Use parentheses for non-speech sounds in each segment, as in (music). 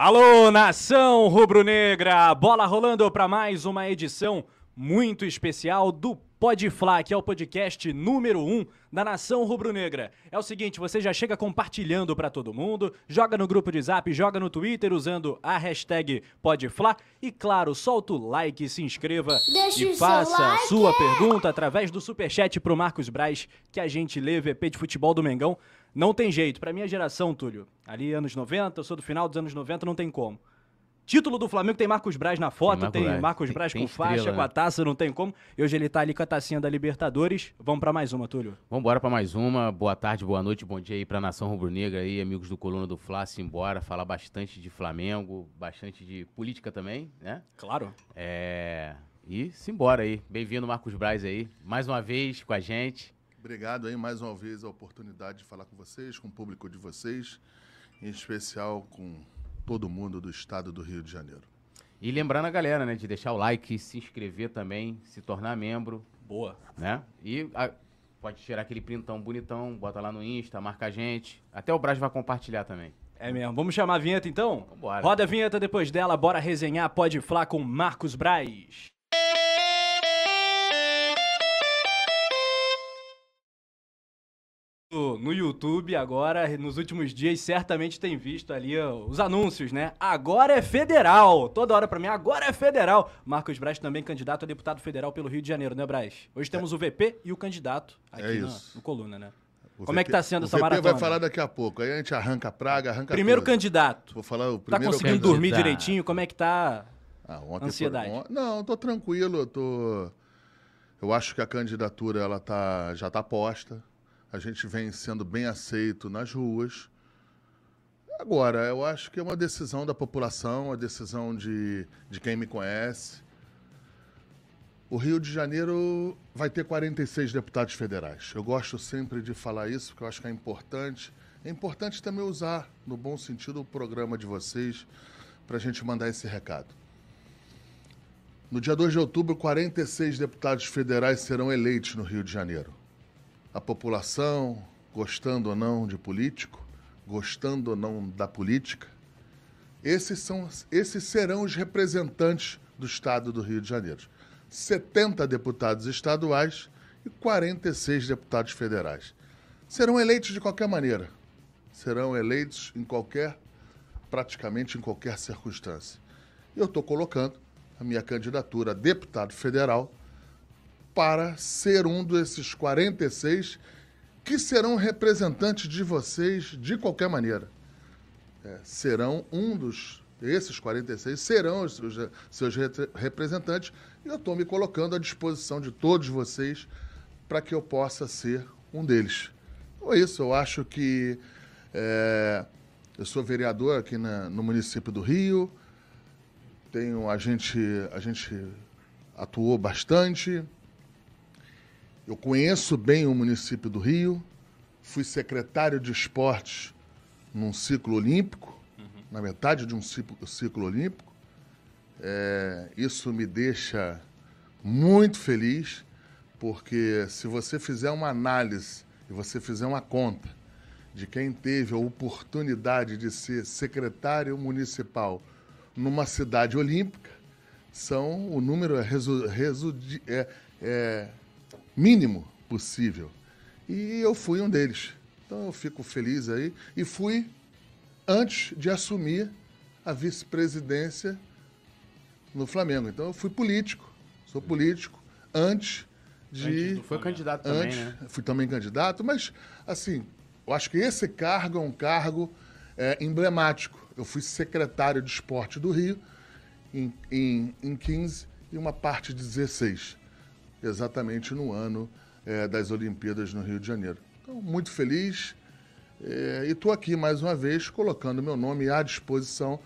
Alô, nação rubro-negra! Bola rolando para mais uma edição muito especial do Pode Flá, que é o podcast número 1 um da nação rubro-negra. É o seguinte, você já chega compartilhando para todo mundo, joga no grupo de Zap, joga no Twitter usando a hashtag PodFlá e claro, solta o like, se inscreva Deixa e o faça a like. sua pergunta através do superchat pro Marcos Braz, que a gente lê VP de futebol do Mengão. Não tem jeito, pra minha geração, Túlio, ali anos 90, eu sou do final dos anos 90, não tem como. Título do Flamengo tem Marcos Braz na foto, Marcos tem Braz. Marcos Tem- Braz tem com estrela, faixa, com né? a taça, não tem como. E hoje ele tá ali com a tacinha da Libertadores. Vamos pra mais uma, Túlio. Vamos embora para mais uma. Boa tarde, boa noite, bom dia aí para nação rubro-negra aí, amigos do Coluna do Fla, embora falar bastante de Flamengo, bastante de política também, né? Claro. É... E simbora aí. Bem-vindo, Marcos Braz aí, mais uma vez com a gente. Obrigado aí mais uma vez a oportunidade de falar com vocês, com o público de vocês, em especial com todo mundo do estado do Rio de Janeiro. E lembrando a galera, né, de deixar o like, se inscrever também, se tornar membro, Boa. né? E a- pode tirar aquele printão bonitão, bota lá no Insta, marca a gente. Até o Braz vai compartilhar também. É mesmo. Vamos chamar a vinheta então? Vambora. Roda a vinheta depois dela, bora resenhar Pode Flá com Marcos Braz. No no YouTube agora, nos últimos dias, certamente tem visto ali ó, os anúncios, né? Agora é federal. Toda hora pra mim, agora é federal. Marcos Braz também candidato a deputado federal pelo Rio de Janeiro, né, Braz? Hoje temos o VP e o candidato aqui É na- no Coluna, né? O Como é que tá sendo o essa VP maratona? vai falar daqui a pouco. Aí a gente arranca a praga, arranca Primeiro tudo. candidato. Vou falar o Tá primeiro conseguindo candidato. dormir direitinho? Como é que tá? Ah, Ansiedade. foi- Não, tô tranquilo, eu tô Eu acho que a candidatura ela tá já tá posta. A gente vem sendo bem aceito nas ruas. Agora, eu acho que é uma decisão da população, uma decisão de, de quem me conhece. O Rio de Janeiro vai ter 46 deputados federais. Eu gosto sempre de falar isso, porque eu acho que é importante. É importante também usar, no bom sentido, o programa de vocês para a gente mandar esse recado. No dia 2 de outubro, 46 deputados federais serão eleitos no Rio de Janeiro. A população, gostando ou não de político, gostando ou não da política, esses, são, esses serão os representantes do Estado do Rio de Janeiro. 70 deputados estaduais e 46 deputados federais. Serão eleitos de qualquer maneira. Serão eleitos em qualquer, praticamente em qualquer circunstância. Eu estou colocando a minha candidatura a deputado federal para ser um desses 46 que serão representantes de vocês de qualquer maneira é, serão um dos, esses 46 serão os seus, seus re- representantes e eu estou me colocando à disposição de todos vocês para que eu possa ser um deles. Então é isso, eu acho que é, eu sou vereador aqui na- no município do Rio, tenho, a, gente, a gente atuou bastante, eu conheço bem o município do Rio, fui secretário de esportes num ciclo olímpico, na metade de um ciclo, ciclo olímpico. É, isso me deixa muito feliz, porque se você fizer uma análise e você fizer uma conta de quem teve a oportunidade de ser secretário municipal numa cidade olímpica, são o número é, resu, resu, é, é mínimo possível. E eu fui um deles. Então eu fico feliz aí. E fui antes de assumir a vice-presidência no Flamengo. Então eu fui político, sou político, antes de. Foi candidato também, antes, né? fui também candidato, mas assim, eu acho que esse cargo é um cargo é, emblemático. Eu fui secretário de esporte do Rio em, em, em 15 e uma parte de 16, exatamente no ano é, das Olimpíadas no Rio de Janeiro. Então, muito feliz é, e estou aqui mais uma vez colocando meu nome à disposição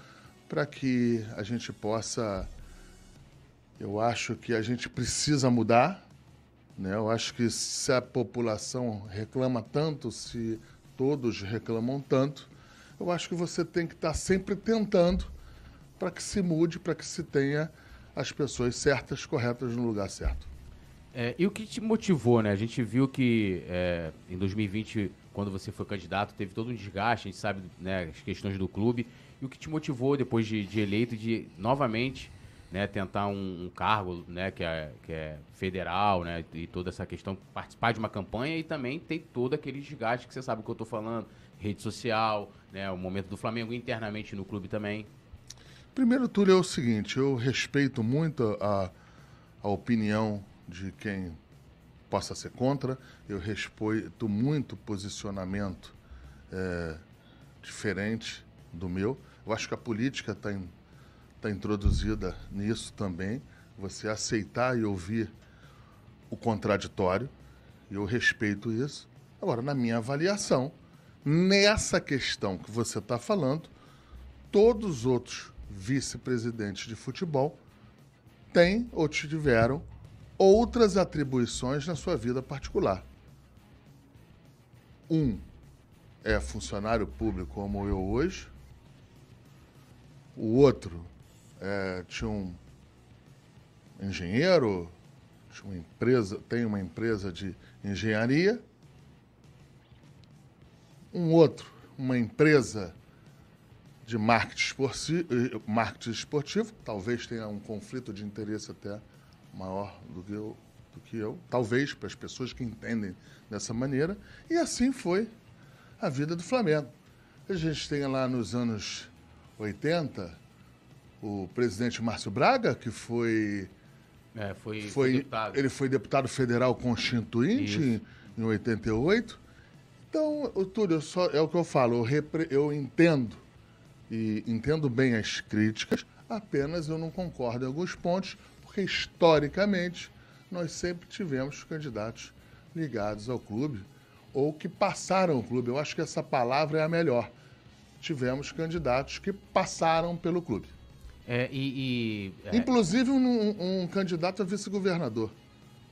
para que a gente possa. Eu acho que a gente precisa mudar. Né? Eu acho que se a população reclama tanto, se todos reclamam tanto, eu acho que você tem que estar sempre tentando para que se mude, para que se tenha as pessoas certas, corretas no lugar certo. É, e o que te motivou, né? A gente viu que é, em 2020, quando você foi candidato, teve todo um desgaste, a gente sabe né, as questões do clube. E o que te motivou depois de, de eleito de novamente né, tentar um, um, cargo né, que, é, que é federal, né, e toda essa questão, participar de uma campanha e também ter todo aquele desgaste que você sabe o que eu estou falando, rede social, né, o momento do Flamengo internamente no clube também. Primeiro, Túlio, é o seguinte, eu respeito muito a, a opinião de quem possa ser contra, eu respeito muito posicionamento é, diferente do meu. Eu acho que a política está tá introduzida nisso também, você aceitar e ouvir o contraditório, eu respeito isso. Agora, na minha avaliação, nessa questão que você está falando, todos os outros vice-presidentes de futebol têm ou tiveram outras atribuições na sua vida particular. Um é funcionário público como eu hoje, o outro é, tinha um engenheiro, tinha uma empresa, tem uma empresa de engenharia, um outro, uma empresa de marketing esportivo, marketing esportivo, talvez tenha um conflito de interesse até maior do que eu, do que eu talvez para as pessoas que entendem dessa maneira, e assim foi a vida do Flamengo. A gente tem lá nos anos 80 o presidente Márcio Braga, que foi. É, foi, foi, foi deputado. Ele foi deputado federal constituinte em, em 88. Então, o Túlio, só, é o que eu falo, eu, repre, eu entendo e entendo bem as críticas, apenas eu não concordo em alguns pontos, porque historicamente nós sempre tivemos candidatos ligados ao clube ou que passaram o clube. Eu acho que essa palavra é a melhor. Tivemos candidatos que passaram pelo clube. É, e, e é... Inclusive um, um, candidato a vice-governador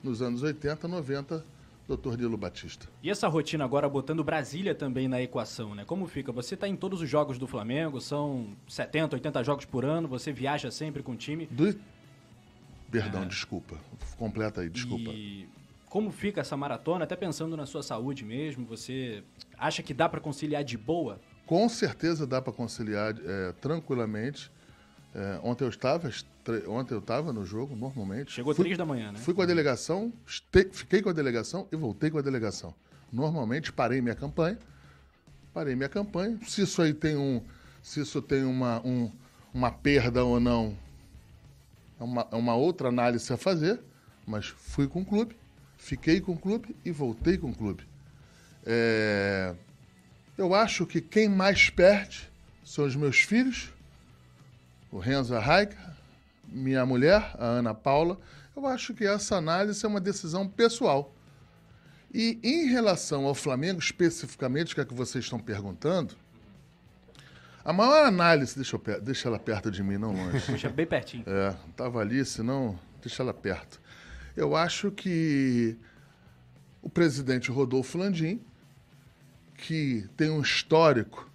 nos anos 80, 90, Dr. Nilo Batista. E essa rotina agora botando Brasília também na equação, né? Como fica? Você está em todos os jogos do Flamengo, são 70, 80 jogos por ano, você viaja sempre com o time. Do... Perdão, é... desculpa. Completa aí, desculpa. E como fica essa maratona, até pensando na sua saúde mesmo, você acha que dá para conciliar de boa? Com certeza dá para conciliar é, tranquilamente. É, ontem eu estava, ontem eu estava no jogo normalmente. Chegou fui, três da manhã, né? Fui com a delegação, este, fiquei com a delegação e voltei com a delegação. Normalmente parei minha campanha, parei minha campanha. Se isso aí tem um, se isso tem uma, um, uma perda ou não, é uma, é uma outra análise a fazer. Mas fui com o clube fiquei com o clube e voltei com o clube. É... Eu acho que quem mais perde são os meus filhos, o Renzo Raika, minha mulher, a Ana Paula. Eu acho que essa análise é uma decisão pessoal. E em relação ao Flamengo, especificamente, que é que vocês estão perguntando, a maior análise. Deixa, eu, deixa ela perto de mim, não longe. Deixa bem pertinho. É, estava ali, senão. Deixa ela perto. Eu acho que o presidente Rodolfo Landim, que tem um histórico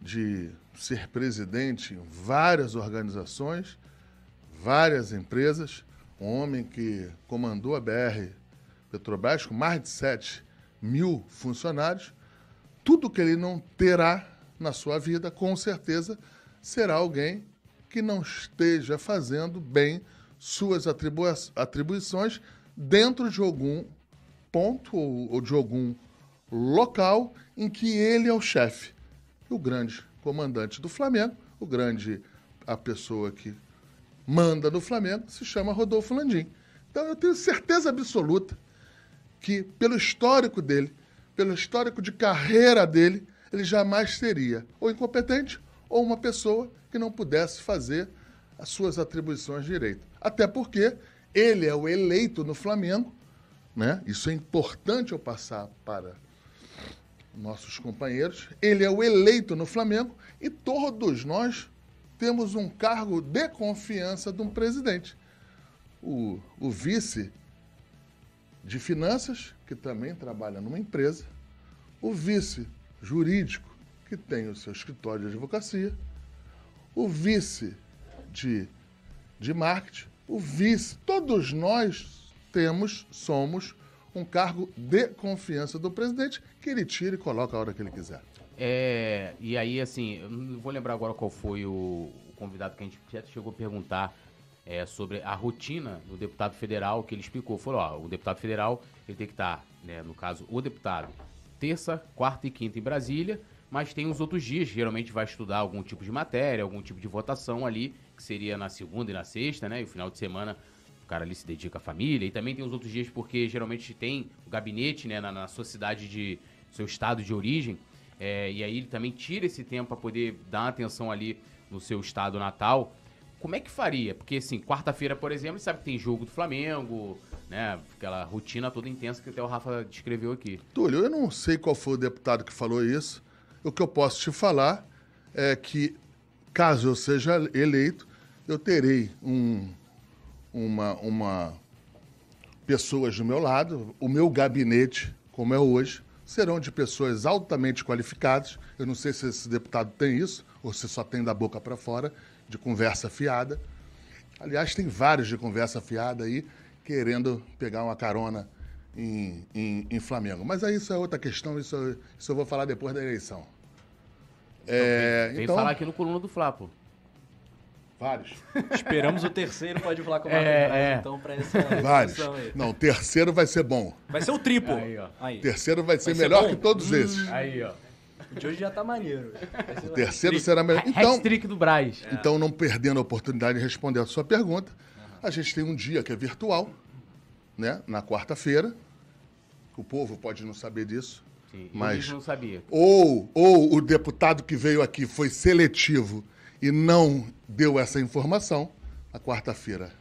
de ser presidente em várias organizações, várias empresas, um homem que comandou a BR Petrobras com mais de 7 mil funcionários, tudo que ele não terá na sua vida, com certeza, será alguém que não esteja fazendo bem suas atribui atribuições dentro de algum ponto ou, ou de algum local em que ele é o chefe. O grande comandante do Flamengo, o grande a pessoa que manda no Flamengo, se chama Rodolfo Landim. Então eu tenho certeza absoluta que, pelo histórico dele, pelo histórico de carreira dele, ele jamais seria ou incompetente ou uma pessoa que não pudesse fazer as suas atribuições de direito. Até porque ele é o eleito no Flamengo, né? Isso é importante eu passar para nossos companheiros. Ele é o eleito no Flamengo e todos nós temos um cargo de confiança de um presidente. O, o vice de finanças, que também trabalha numa empresa, o vice jurídico, que tem o seu escritório de advocacia, o vice de, de marketing, o vice. Todos nós temos, somos um cargo de confiança do presidente que ele tira e coloca a hora que ele quiser. É, e aí, assim, eu não vou lembrar agora qual foi o, convidado que a gente já chegou a perguntar é, sobre a rotina do deputado federal, que ele explicou. Falou, ó, o deputado federal, ele tem que estar, né, no caso, o deputado, terça, quarta e quinta em Brasília, mas tem os outros dias, geralmente vai estudar algum tipo de matéria, algum tipo de votação ali, que seria na segunda e na sexta, né, e o final de semana o cara ali se dedica à família, e também tem os outros dias porque geralmente tem o gabinete, né, na, na sua cidade de, seu estado de origem, é, e aí ele também tira esse tempo para poder dar atenção ali no seu estado natal. Como é que faria? Porque, assim, quarta-feira, por exemplo, sabe que tem jogo do Flamengo, né? Aquela rotina toda intensa que até o Rafa descreveu aqui. Túlio, eu não sei qual foi o deputado que falou isso. O que eu posso te falar é que, caso eu seja eleito, eu terei um, uma, uma pessoas do meu lado, o meu gabinete, como é hoje, serão de pessoas altamente qualificadas. Eu não sei se esse deputado tem isso, ou se só tem da boca para fora, de conversa fiada. Aliás, tem vários de conversa fiada aí, querendo pegar uma carona em, em, em Flamengo. Mas aí isso é outra questão, isso, isso eu vou falar depois da eleição. É, vem, vem então, falar aqui no coluna do Flapo. Vários. Esperamos o terceiro, pode falar com o é, é. então, para essa Vários. Aí. Não, o terceiro vai ser bom. Vai ser o triplo. Aí, ó. Aí. Terceiro vai ser vai melhor ser que todos hum. esses. Aí, ó. O de hoje já tá maneiro. O terceiro será melhor. Então, trick do Braz. Então, não perdendo a oportunidade de responder a sua pergunta, a gente tem um dia que é virtual, né? Na quarta-feira. O povo pode não saber disso. Sim, mas não sabia. Ou, ou o deputado que veio aqui foi seletivo e não deu essa informação, a quarta-feira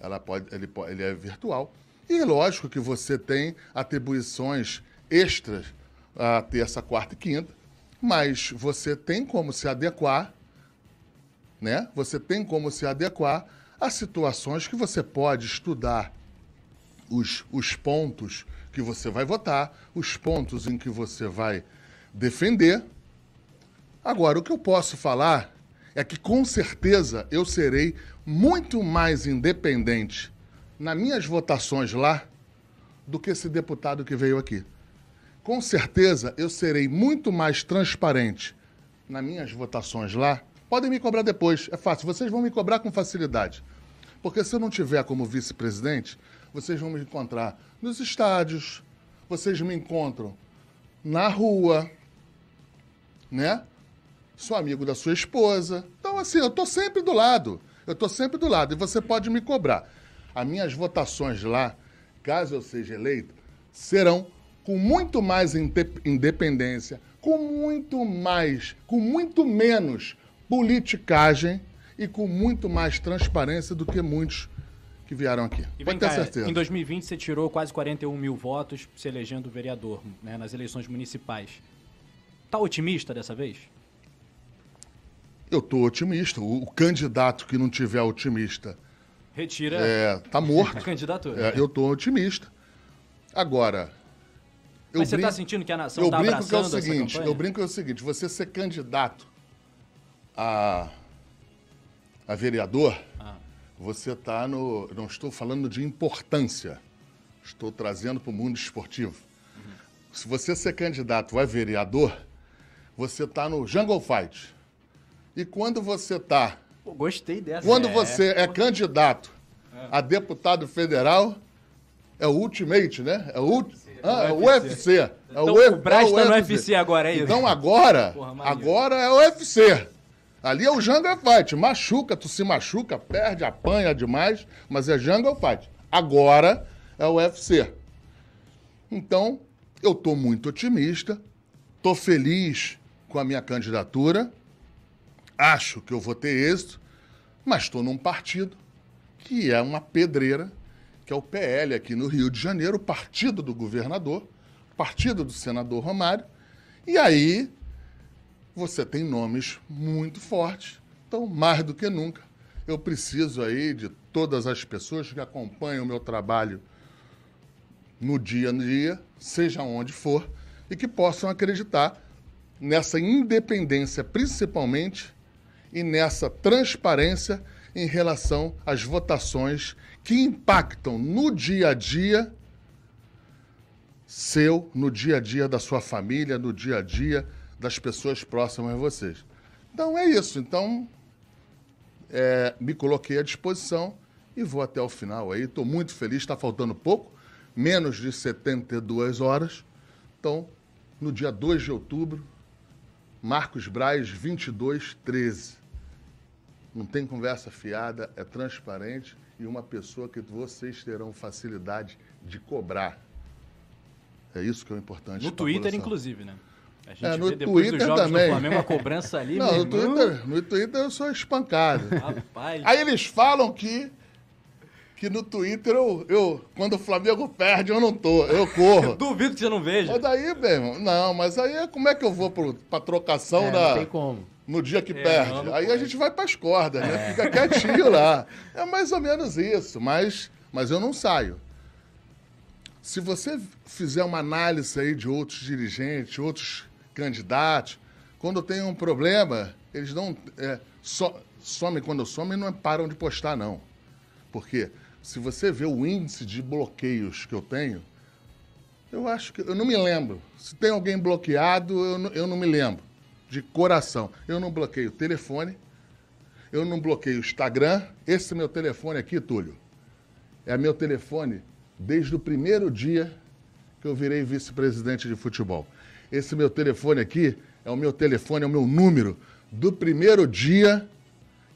ela pode, ele, ele é virtual. E lógico que você tem atribuições extras a terça, quarta e quinta, mas você tem como se adequar, né? Você tem como se adequar a situações que você pode estudar os, os pontos que você vai votar, os pontos em que você vai defender. Agora, o que eu posso falar é que com certeza eu serei muito mais independente nas minhas votações lá do que esse deputado que veio aqui. Com certeza eu serei muito mais transparente nas minhas votações lá. Podem me cobrar depois, é fácil, vocês vão me cobrar com facilidade. Porque se eu não tiver como vice-presidente, vocês vão me encontrar nos estádios, vocês me encontram na rua, né? sou amigo da sua esposa. Então, assim, eu estou sempre do lado. Eu estou sempre do lado. E você pode me cobrar. As minhas votações lá, caso eu seja eleito, serão com muito mais independência, com muito mais, com muito menos politicagem e com muito mais transparência do que muitos que vieram aqui. E Pode ter cá, certeza. Em 2020 você tirou quase 41 mil votos se elegendo vereador né, nas eleições municipais. Tá otimista dessa vez? Eu estou otimista. O, o, candidato que não tiver otimista. Retira. É, tá morto. (laughs) a candidatura. É, eu estou otimista. Agora. Mas você está sentindo que a nação está abraçando que é o seguinte, Eu brinco que é o seguinte: você ser candidato a, a vereador, ah. você está no. Não estou falando de importância. Estou trazendo para o mundo esportivo. Uhum. Se você ser candidato a vereador, você está no Jungle Fight. E quando você está. Gostei dessa. Quando é, você é, candidato é. a deputado federal, é o Ultimate, né? É o, ah, é o UFC. É então, o, o Braz é no UFC agora, é isso? Então agora, Porra, agora é o UFC. Ali é o Jungle Fight. Machuca, tu se machuca, perde, apanha demais, mas é Jungle Fight. Agora é o UFC. Então, eu estou muito otimista, estou feliz com a minha candidatura acho que eu vou ter êxito, mas estou num partido que é uma pedreira, que é o PL aqui no Rio de Janeiro, partido do governador, partido do senador Romário. E aí você tem nomes muito fortes. Então, mais do que nunca, eu preciso aí de todas as pessoas que acompanham o meu trabalho no dia a dia, seja onde for, e que possam acreditar nessa independência, principalmente e nessa transparência em relação às votações que impactam no dia a dia seu, no dia a dia da sua família, no dia a dia das pessoas próximas a vocês. Então é isso. Então, é, me coloquei à disposição e vou até o final aí. Estou muito feliz, está faltando pouco, menos de 72 horas. Então, no dia 2 de outubro, Marcos Braz, 2213. Não tem conversa fiada, é transparente e uma pessoa que vocês terão facilidade de cobrar. É isso que é o importante. No Twitter, inclusive, né? A gente é, no vê depois Twitter dos jogos também. do Flamengo a cobrança ali, (laughs) Não, no Twitter, no Twitter eu sou espancado. Rapaz. Aí eles falam que que no Twitter eu, eu, quando o Flamengo perde, eu não tô, eu corro. (laughs) Duvido que você não veja. Mas daí, meu irmão, não, mas aí como é que eu vou pro, pra trocação é, da. Não tem como. No dia que é, perde. Aí a gente vai pras cordas, né? É. Fica quietinho lá. É mais ou menos isso, mas, mas eu não saio. Se você fizer uma análise aí de outros dirigentes, outros candidatos, quando tem um problema, eles não. É, so, somem quando somem não param de postar, não. Por quê? se você vê o índice de bloqueios que eu tenho, eu acho que. Eu não me lembro. Se tem alguém bloqueado, eu não, eu não me lembro. De coração. Eu não bloqueio o telefone, eu não bloqueio o Instagram. Esse meu telefone aqui, Túlio, é meu telefone desde o primeiro dia que eu virei vice-presidente de futebol. Esse meu telefone aqui é o meu telefone, é o meu número do primeiro dia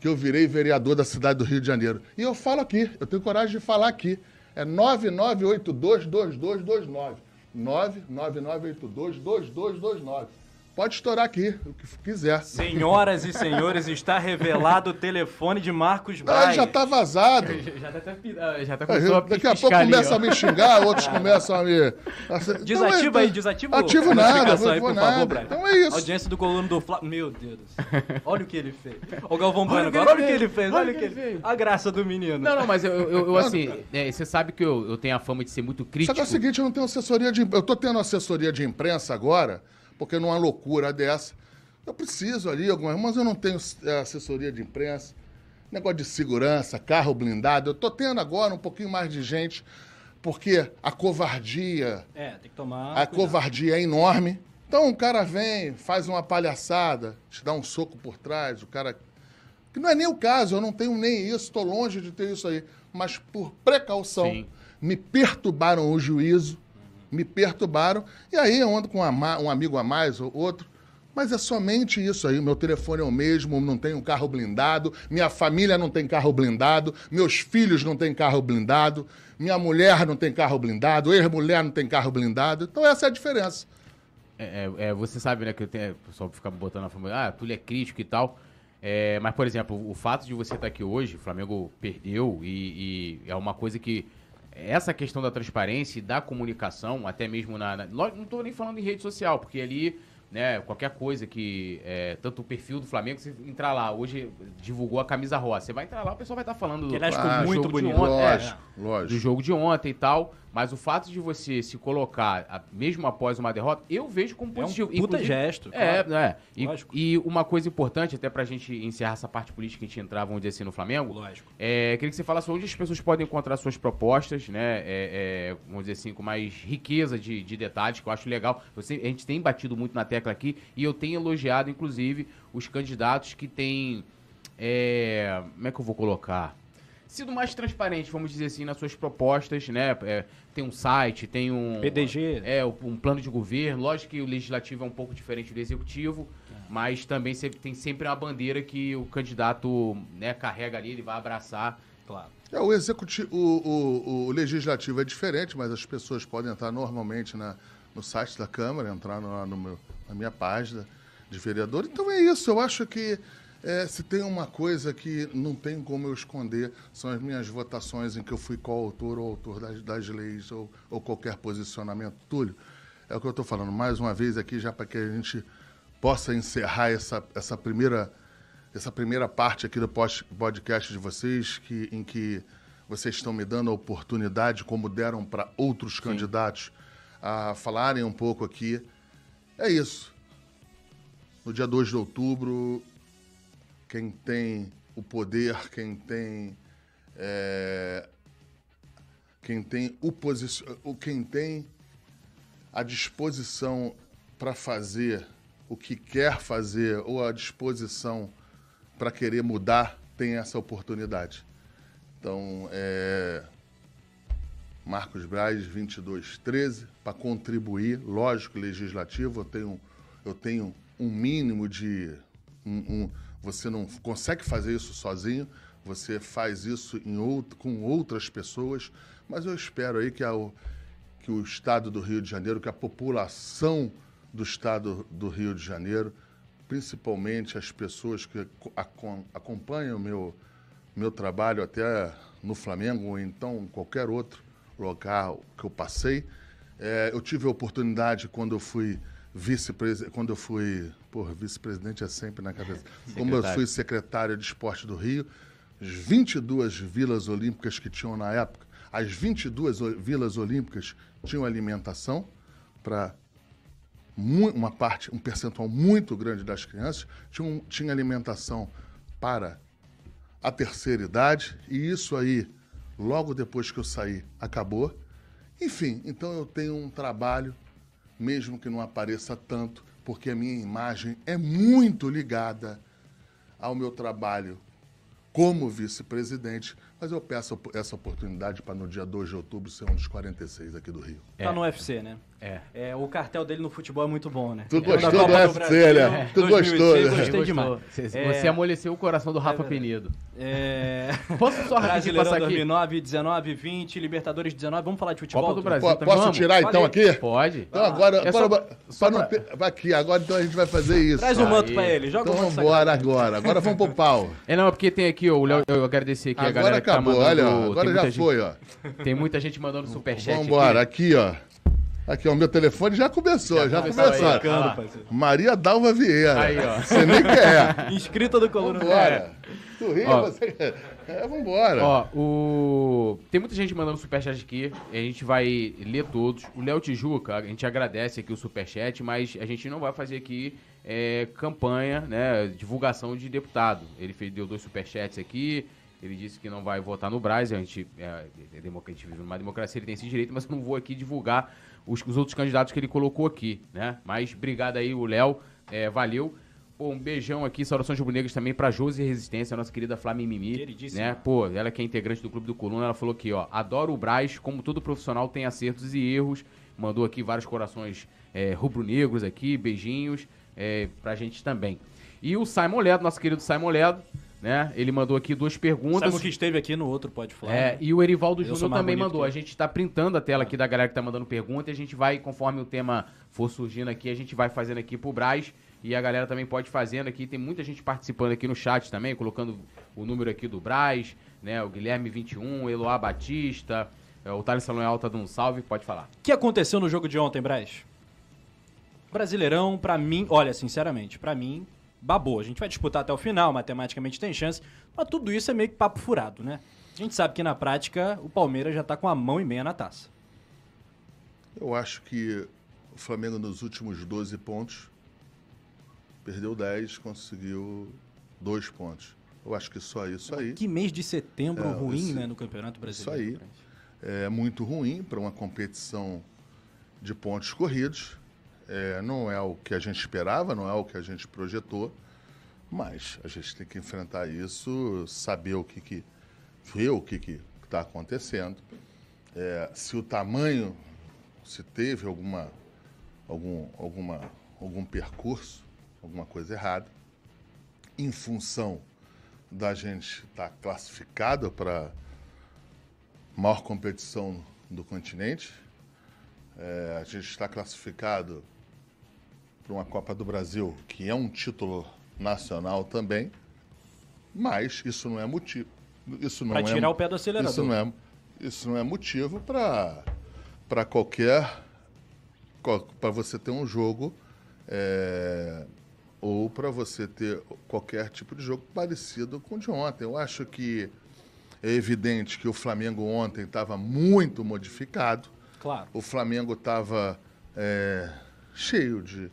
que eu virei vereador da cidade do Rio de Janeiro. E eu falo aqui, eu tenho coragem de falar aqui. É 99822229. 999822229. Pode estourar aqui, o que quiser. Senhoras e senhores, está revelado o telefone de Marcos Braz. (laughs) Ah, já está vazado. já até, já até começou a Daqui a pouco começa a me xingar, outros (laughs) começam a me... Desativa então, aí, desativa Ativo nada, não aí, por nada. favor, Braz. Então é isso. Audiência do coluno do Flávio. Meu Deus. Olha o que ele fez. O Galvão Bueno agora, olha o que ele fez. Olha o que ele fez. A graça do menino. Não, não, mas eu, eu, eu assim, é, você sabe que eu, eu tenho a fama de ser muito crítico. Só que é o seguinte, eu não tenho assessoria de... Eu tô tendo assessoria de imprensa agora porque numa loucura dessa, eu preciso ali algumas, mas eu não tenho é, assessoria de imprensa, negócio de segurança, carro blindado. Eu estou tendo agora um pouquinho mais de gente, porque a covardia. É, tem que tomar. A cuidado. covardia é enorme. Então o cara vem, faz uma palhaçada, te dá um soco por trás, o cara. Que não é nem o caso, eu não tenho nem isso, estou longe de ter isso aí. Mas por precaução, Sim. me perturbaram o juízo me perturbaram. E aí eu ando com um amigo a mais ou outro. Mas é somente isso aí. Meu telefone é o mesmo, não tenho carro blindado, minha família não tem carro blindado, meus filhos não têm carro blindado, minha mulher não tem carro blindado, ex-mulher não tem carro blindado. Então essa é a diferença. É, é, é você sabe, né, que eu tenho, o pessoal fica botando na família, ah, Túlio é crítico e tal. É, mas, por exemplo, o fato de você estar aqui hoje, o Flamengo perdeu e, e é uma coisa que essa questão da transparência e da comunicação, até mesmo na. na não estou nem falando em rede social, porque ali né, qualquer coisa que, é, tanto o perfil do Flamengo, você entrar lá, hoje divulgou a camisa rosa, você vai entrar lá, o pessoal vai estar falando que, aliás, ah, muito bonito. Ontem, lógico, é, lógico. do jogo de ontem e tal, mas o fato de você se colocar, mesmo após uma derrota, eu vejo como positivo. É um puta gesto. É, claro. é. E, e, uma coisa importante, até pra gente encerrar essa parte política que a gente entrar, vamos dizer assim, no Flamengo, lógico. É, queria que você falasse onde as pessoas podem encontrar suas propostas, né, é, é, vamos dizer assim, com mais riqueza de, de detalhes, que eu acho legal. Você, a gente tem batido muito na tecla aqui, e eu tenho elogiado, inclusive, os candidatos que têm. É, como é que eu vou colocar? Sido mais transparente, vamos dizer assim, nas suas propostas, né? É, tem um site, tem um. PDG. É, um plano de governo. Lógico que o legislativo é um pouco diferente do executivo, é. mas também tem sempre uma bandeira que o candidato né, carrega ali, ele vai abraçar. Claro. É, o executivo, o, o, o, legislativo é diferente, mas as pessoas podem entrar normalmente na, no site da Câmara, entrar no, no meu, na minha página de vereador. Então é isso, eu acho que é, se tem uma coisa que não tem como eu esconder, são as minhas votações em que eu fui coautor ou autor das, das leis ou, ou, qualquer posicionamento. Túlio, é o que eu estou falando mais uma vez aqui, já para que a gente possa encerrar essa, essa, primeira, essa primeira parte aqui do podcast de vocês, que, em que vocês estão me dando a oportunidade, como deram para outros Sim. candidatos, a falarem um pouco aqui. É isso. No dia 2 de outubro, quem tem o poder, quem tem. É, quem tem o posicio, quem tem a disposição para fazer o que quer fazer ou a disposição para querer mudar tem essa oportunidade. Então, é, Marcos Braz, 2213, para contribuir, lógico, legislativo, eu tenho, eu tenho um mínimo de. Um, um, você não consegue fazer isso sozinho, você faz isso em outro, com outras pessoas, mas eu espero aí que, a, que o Estado do Rio de Janeiro, que a população do Estado do Rio de Janeiro, principalmente as pessoas que acompanham o meu, meu trabalho até no Flamengo ou então qualquer outro local que eu passei. É, eu tive a oportunidade quando eu fui vice-presidente, quando eu fui, porra, vice-presidente é sempre na cabeça. (laughs) Como eu fui secretário de esporte do Rio, as 22 vilas olímpicas que tinham na época, as 22 vilas olímpicas tinham alimentação para uma parte, um percentual muito grande das crianças tinha, tinha alimentação para a terceira idade, e isso aí, logo depois que eu saí, acabou. Enfim, então eu tenho um trabalho, mesmo que não apareça tanto, porque a minha imagem é muito ligada ao meu trabalho como vice-presidente, mas eu peço essa oportunidade para no dia 2 de outubro ser um dos 46 aqui do Rio. É. Tá no UFC, né? É. é. O cartel dele no futebol é muito bom, né? Tu é gostou do UFC, Brasil, né? Tu gostou, né? Gostei demais. Você, é... você amoleceu o coração do Rafa é Penido. É... (laughs) Posso só rapidinho passar aqui? 2009, 19, 20, Libertadores 19. Vamos falar de futebol? Copa do Brasil. P posso tirar então aqui? Pode. Então agora, é agora só, só ter... aqui, agora então a gente vai fazer isso. Traz o um manto pra ele, joga então o manto. Então vambora agora, agora vamos pro pau. É não, é porque tem aqui, o Léo, eu agradecer aqui agora a galera acabou, tá mandando... Olha, agora já foi, ó. Tem muita gente mandando superchat Vambora, aqui, ó. Aqui, ó, o meu telefone já começou, já, já começou. Aí, Maria Dalva Vieira. Aí, ó. Você nem quer. (laughs) Inscrita do Coluna. Vambora. Tu ri, ó, você. É, vambora. Ó, o... Tem muita gente mandando superchat aqui. A gente vai ler todos. O Léo Tijuca, a gente agradece aqui o superchat, mas a gente não vai fazer aqui é, campanha, né? Divulgação de deputado. Ele fez, deu dois superchats aqui. Ele disse que não vai votar no Braz, a gente, é, é, a gente vive numa democracia, ele tem esse direito, mas eu não vou aqui divulgar os, os outros candidatos que ele colocou aqui, né? Mas obrigado aí, o Léo, é, valeu. Pô, um beijão aqui, saudações rubro-negras também pra Josi Resistência, nossa querida Flamimimi. Né? Pô, ela que é integrante do Clube do Coluna, ela falou aqui, ó, adoro o Braz, como todo profissional tem acertos e erros. Mandou aqui vários corações é, rubro-negros aqui, beijinhos é, pra gente também. E o Simon Ledo, nosso querido Simon Ledo, né? Ele mandou aqui duas perguntas. Sabe o que esteve aqui no outro Pode Falar. É, e o Erivaldo Júnior também mandou. A gente está printando a tela aqui da galera que está mandando pergunta e a gente vai, conforme o tema for surgindo aqui, a gente vai fazendo aqui pro Braz. E a galera também pode fazendo aqui. Tem muita gente participando aqui no chat também, colocando o número aqui do Braz, né? O Guilherme 21, Eloá Batista, é, o Thales Salão Alta dando um salve, pode falar. O que aconteceu no jogo de ontem, Braz? Brasileirão, para mim, olha, sinceramente, para mim, babou. A gente vai disputar até o final, matematicamente tem chance, mas tudo isso é meio que papo furado, né? A gente sabe que na prática o Palmeiras já está com a mão e meia na taça. Eu acho que o Flamengo nos últimos 12 pontos perdeu 10, conseguiu 2 pontos. Eu acho que só isso aí. Que mês de setembro é, ruim, esse, né, no Campeonato Brasileiro. Isso aí é muito ruim para uma competição de pontos corridos. É, não é o que a gente esperava, não é o que a gente projetou, mas a gente tem que enfrentar isso, saber o que, que ver o que está acontecendo. É, se o tamanho, se teve alguma, algum, alguma, algum percurso, alguma coisa errada, em função da gente estar tá classificado para maior competição do continente. É, a gente está classificado para uma Copa do Brasil, que é um título nacional também, mas isso não é motivo. Isso não pra é, tirar o pé do acelerador. Isso não é, isso não é motivo para qualquer. para você ter um jogo. É, ou para você ter qualquer tipo de jogo parecido com o de ontem. Eu acho que é evidente que o Flamengo ontem estava muito modificado. Claro. O Flamengo estava é, cheio de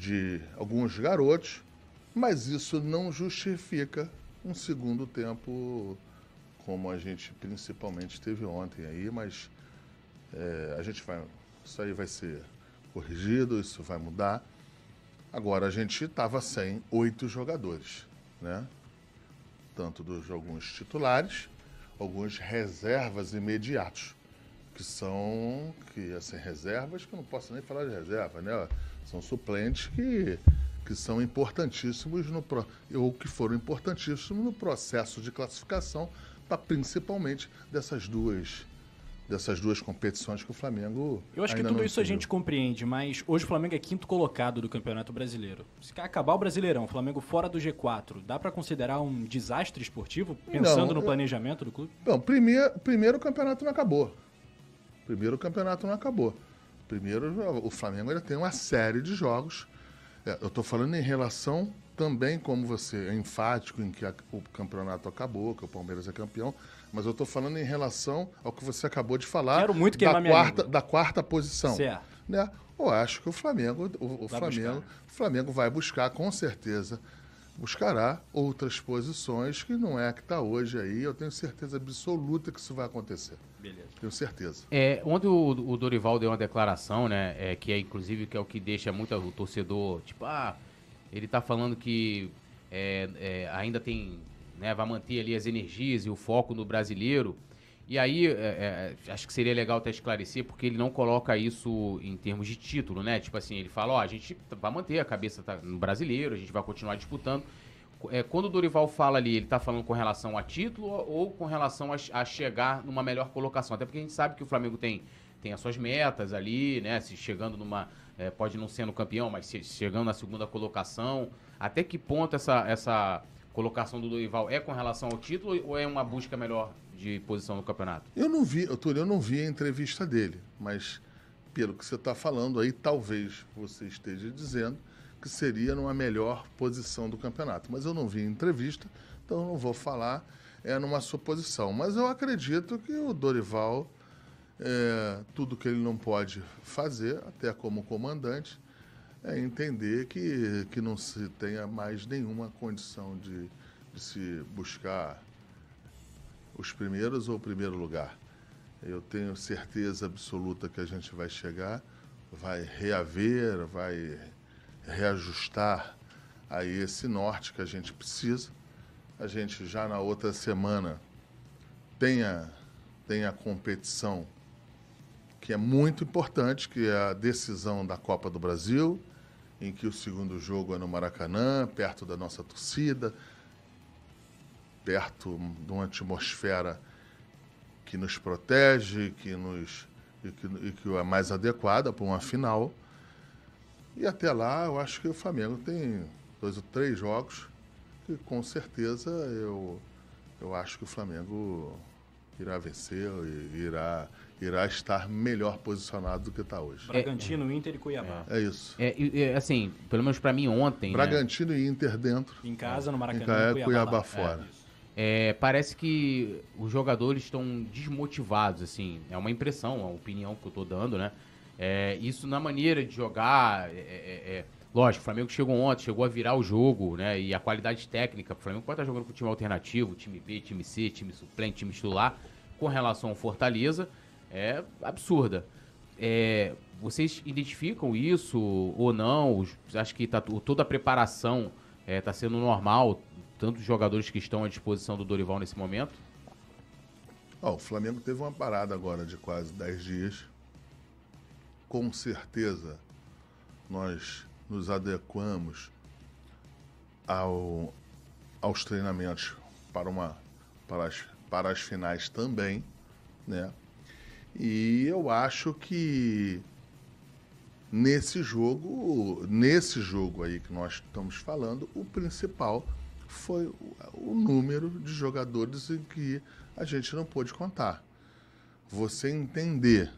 de alguns garotos, mas isso não justifica um segundo tempo como a gente principalmente teve ontem aí, mas é, a gente vai, isso aí vai ser corrigido, isso vai mudar. Agora a gente estava sem oito jogadores, né? Tanto dos alguns titulares, alguns reservas imediatos, que são que assim reservas que eu não posso nem falar de reserva, né? São suplentes que que são importantíssimos no ou que foram importantíssimos no processo de classificação, para principalmente dessas duas dessas duas competições que o Flamengo. Eu acho que tudo isso a gente compreende, mas hoje o Flamengo é quinto colocado do Campeonato Brasileiro. Se acabar o Brasileirão, o Flamengo fora do G4, dá para considerar um desastre esportivo, pensando não, no planejamento do clube? Não, primeiro, primeiro o campeonato não acabou. Primeiro o campeonato não acabou. Primeiro, o Flamengo ainda tem uma série de jogos. É, eu estou falando em relação também, como você é enfático em que a, o campeonato acabou, que o Palmeiras é campeão, mas eu estou falando em relação ao que você acabou de falar Quero muito da, quarta, da quarta posição. Certo. Né? Eu acho que o Flamengo, o, o Flamengo, o Flamengo vai buscar com certeza buscará outras posições que não é a que está hoje aí. Eu tenho certeza absoluta que isso vai acontecer. Beleza. Tenho certeza. É, ontem o, o Dorival deu uma declaração, né? É, que é inclusive que é o que deixa muito o torcedor, tipo, ah, ele está falando que é, é, ainda tem né, vai manter ali as energias e o foco no brasileiro. E aí, é, é, acho que seria legal até esclarecer, porque ele não coloca isso em termos de título, né? Tipo assim, ele fala, ó, a gente vai manter a cabeça tá, no brasileiro, a gente vai continuar disputando. É, quando o Dorival fala ali, ele tá falando com relação a título ou com relação a, a, chegar numa melhor colocação? Até porque a gente sabe que o Flamengo tem, tem as suas metas ali, né? Se chegando numa. É, pode não ser no campeão, mas se, chegando na segunda colocação. Até que ponto essa, essa colocação do Dorival é com relação ao título ou é uma busca melhor de posição no campeonato? Eu não vi, Túlio, eu não vi a entrevista dele, mas pelo que você está falando aí, talvez você esteja dizendo que seria numa melhor posição do campeonato. Mas eu não vi a entrevista, então não vou falar é numa suposição. Mas eu acredito que o Dorival, é, tudo que ele não pode fazer, até como comandante, é entender que, que não se tenha mais nenhuma condição de, de se buscar os primeiros ou o primeiro lugar. Eu tenho certeza absoluta que a gente vai chegar, vai reaver, vai reajustar aí esse norte que a gente precisa. A gente já na outra semana tem a, tem a competição que é muito importante, que é a decisão da Copa do Brasil, em que o segundo jogo é no Maracanã, perto da nossa torcida, perto de uma atmosfera que nos protege, que nos e que, e que é mais adequada para uma final. E até lá, eu acho que o Flamengo tem dois ou três jogos que com certeza eu, eu acho que o Flamengo irá vencer e irá irá estar melhor posicionado do que está hoje. Bragantino, é, Inter e Cuiabá. É, é isso. É, é, assim, pelo menos para mim ontem. Né? Bragantino né? e Inter dentro. Em casa, no Maracanã. Em Cuiabá, Cuiabá fora. É, parece que os jogadores estão desmotivados, assim. É uma impressão, é uma opinião que eu estou dando, né? É, isso na maneira de jogar. É, é, é, lógico, o Flamengo chegou ontem, chegou a virar o jogo, né? E a qualidade técnica. O Flamengo pode estar jogando com time alternativo, time B, time C, time suplente, time titular, com relação ao Fortaleza é absurda. Vocês identificam isso ou não? Acho que tá, toda a preparação está sendo normal, tanto os jogadores que estão à disposição do Dorival nesse momento? Oh, o Flamengo teve uma parada agora de quase 10 dias. Com certeza nós nos adequamos ao, aos treinamentos para, uma, para, as, para as finais também, né? E eu acho que nesse jogo, nesse jogo aí que nós estamos falando, o principal foi o número de jogadores em que a gente não pôde contar. Você entender,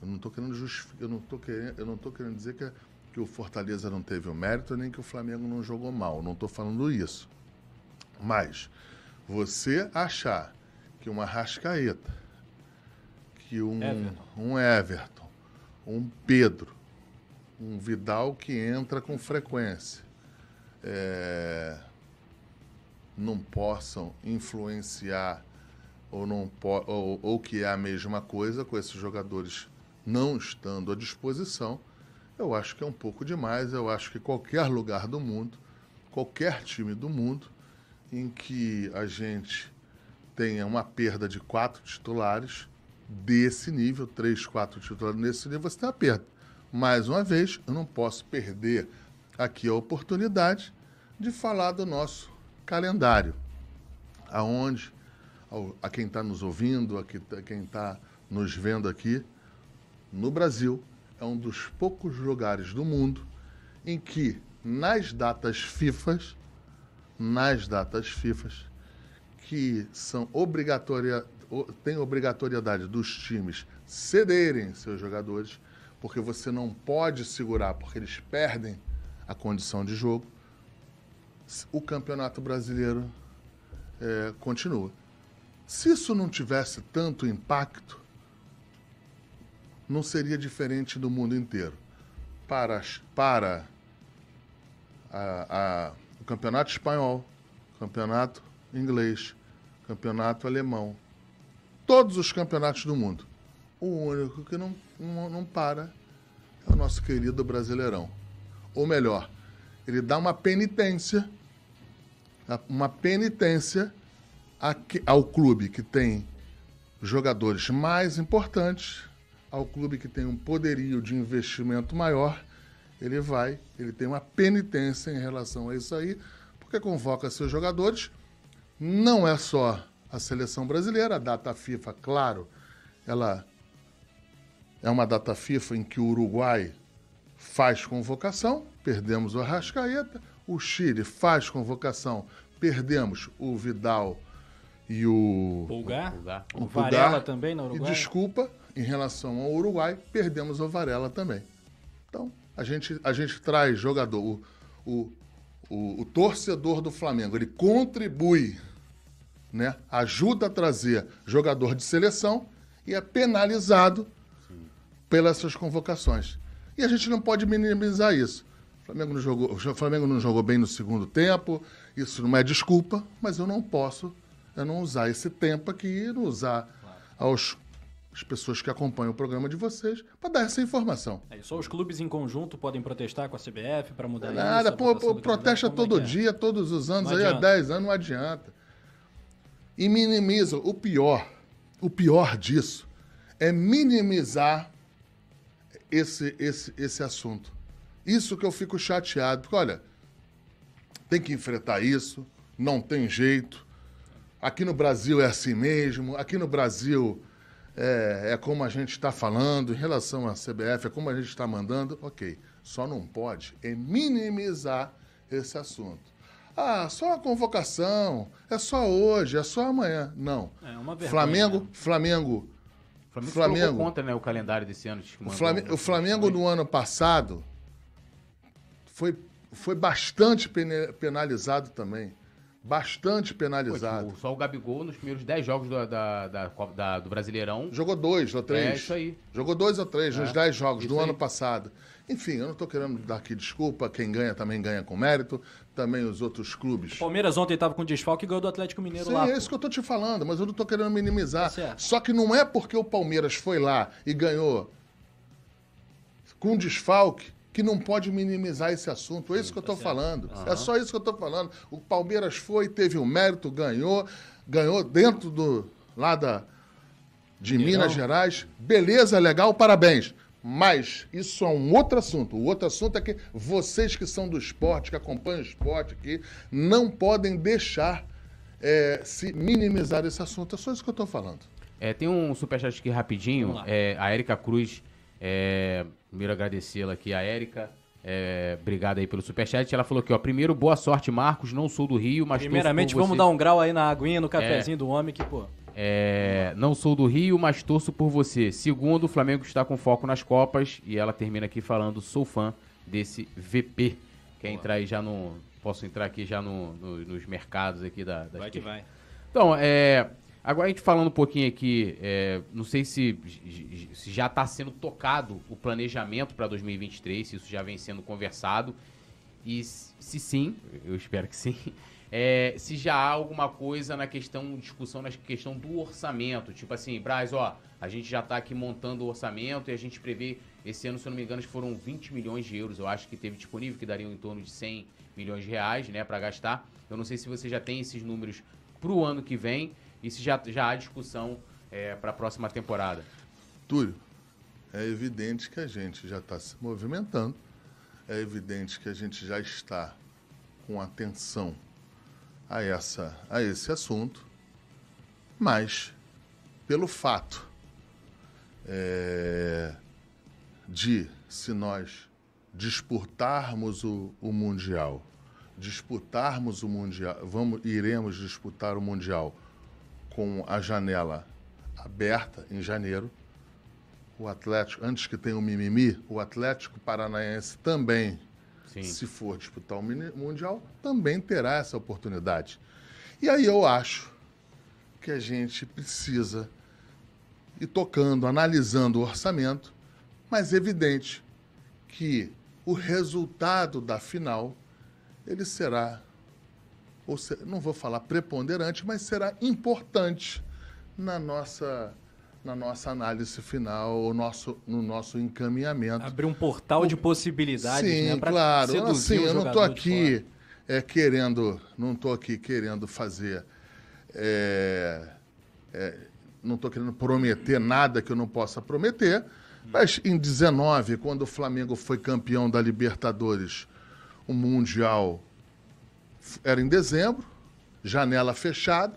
eu não estou querendo justificar, eu não estou querendo, eu não tô querendo dizer que, que o Fortaleza não teve o mérito nem que o Flamengo não jogou mal, não estou falando isso. Mas você achar que uma Rascaeta que um Everton. um Everton, um Pedro, um Vidal que entra com frequência, é, não possam influenciar ou, não ou, ou que é a mesma coisa com esses jogadores não estando à disposição, Eu acho que é um pouco demais. Eu acho que qualquer lugar do mundo, qualquer time do mundo, em que a gente tenha uma perda de quatro titulares desse nível, três, quatro titulares nesse nível, você tem uma perda. Mais uma vez, eu não posso perder aqui a oportunidade de falar do nosso calendário, aonde a quem está nos ouvindo, a quem está nos vendo aqui, no Brasil, é um dos poucos lugares do mundo em que nas datas FIFAs, nas datas FIFAs, que são obrigatória, tem obrigatoriedade dos times cederem seus jogadores, porque você não pode segurar, porque eles perdem a condição de jogo, o Campeonato Brasileiro é, continua. Se isso não tivesse tanto impacto, não seria diferente do mundo inteiro. Para, para a, a, o campeonato espanhol, campeonato inglês, campeonato alemão, todos os campeonatos do mundo. O único que não, não, não para é o nosso querido Brasileirão. Ou melhor, ele dá uma penitência, uma penitência ao clube que tem jogadores mais importantes ao clube que tem um poderio de investimento maior, ele vai, ele tem uma penitência em relação a isso aí, porque convoca seus jogadores. Não é só a seleção brasileira, a data FIFA, claro, ela é uma data FIFA em que o Uruguai faz convocação, perdemos o Arrascaeta, o Chile faz convocação, perdemos o Vidal e o Pulgar, o, o Varela também no Uruguai. E desculpa, em relação ao Uruguai, perdemos o Varela também. Então, a gente, a gente traz jogador, o, o, o, o torcedor do Flamengo, ele contribui, né, ajuda a trazer jogador de seleção e é penalizado Sim. pelas suas convocações. E a gente não pode minimizar isso. O Flamengo não jogou, o Flamengo não jogou bem no segundo tempo, isso não é desculpa, mas eu não posso eu não usar esse tempo aqui, não usar aos as pessoas que acompanham o programa de vocês para dar essa informação. É, só os clubes em conjunto podem protestar com a CBF para mudar isso? Nada, pô, pô protesta todo é dia, todos os anos, aí há 10 anos não adianta. E minimiza. O pior, o pior disso é minimizar esse, esse, esse assunto. Isso que eu fico chateado, porque olha, tem que enfrentar isso, não tem jeito. Aqui no Brasil é assim mesmo, aqui no Brasil é, é como a gente está falando em relação à CBF, é como a gente está mandando, ok. Só não pode é minimizar esse assunto. Ah, só a convocação, é só hoje, é só amanhã. Não. É uma vergonha, Flamengo, né? Flamengo, Flamengo, Flamengo conta, né, o calendário desse ano. O Flamengo, o Flamengo no ano passado foi, foi bastante penalizado também bastante penalizado. Pô, só o Gabigol nos primeiros 10 jogos do, da, da, da, do Brasileirão. Jogou dois ou três. É isso aí. Jogou dois ou três é, nos 10 jogos do aí. ano passado. Enfim, eu não estou querendo dar aqui desculpa. Quem ganha também ganha com mérito. Também os outros clubes. O Palmeiras ontem estava com desfalque e ganhou do Atlético Mineiro Sim, lá. é isso que eu estou te falando, mas eu não estou querendo minimizar. Tá Só que não é porque o Palmeiras foi lá e ganhou com desfalque que não pode minimizar esse assunto. É isso que eu estou tá falando. Uhum. É só isso que eu estou falando. O Palmeiras foi, teve o um mérito, ganhou, ganhou dentro do lá da, de Minas Gerais. Beleza, legal, parabéns. Mas isso é um outro assunto. O outro assunto é que vocês que são do esporte, que acompanham o esporte aqui, não podem deixar é, se minimizar esse assunto. É só isso que eu estou falando. É, tem um superchat aqui rapidinho. É, a Erika Cruz é, primeiro agradecê-la aqui, a Érica. É, obrigado aí pelo superchat. Ela falou aqui, ó. Primeiro, boa sorte, Marcos. Não sou do Rio, mas. Primeiramente, vamos dar um grau aí na aguinha, no cafezinho é, do homem, que, pô. É, não sou do Rio, mas torço por você. Segundo, o Flamengo está com foco nas Copas. E ela termina aqui falando: sou fã desse VP. Quer entrar aí já no. Posso entrar aqui já no, no, nos mercados aqui da. Das vai que vai. Então, é. Agora a gente falando um pouquinho aqui, é, não sei se, se já está sendo tocado o planejamento para 2023, se isso já vem sendo conversado. E se sim, eu espero que sim, (laughs) é, se já há alguma coisa na questão, discussão na questão do orçamento. Tipo assim, Braz, ó, a gente já está aqui montando o orçamento e a gente prevê, esse ano, se eu não me engano, foram 20 milhões de euros, eu acho que teve disponível, que dariam em torno de 100 milhões de reais, né, para gastar. Eu não sei se você já tem esses números para o ano que vem e se já, já há discussão é, para a próxima temporada. Túlio, é evidente que a gente já está se movimentando, é evidente que a gente já está com atenção a, essa, a esse assunto, mas pelo fato é, de, se nós disputarmos o, o Mundial, disputarmos o Mundial, vamos, iremos disputar o Mundial com a janela aberta em janeiro. O Atlético, antes que tenha o mimimi, o Atlético Paranaense também Sim. se for disputar o Mundial, também terá essa oportunidade. E aí eu acho que a gente precisa ir tocando, analisando o orçamento, mas é evidente que o resultado da final ele será, ou se, não vou falar preponderante, mas será importante na nossa na nossa análise final, o nosso, no nosso encaminhamento. Abrir um portal de possibilidades, Sim, né? Pra claro. Assim, eu não estou aqui é, querendo, não estou aqui querendo fazer, é, é, não estou querendo prometer nada que eu não possa prometer, mas em 19, quando o Flamengo foi campeão da Libertadores, o Mundial era em dezembro, janela fechada,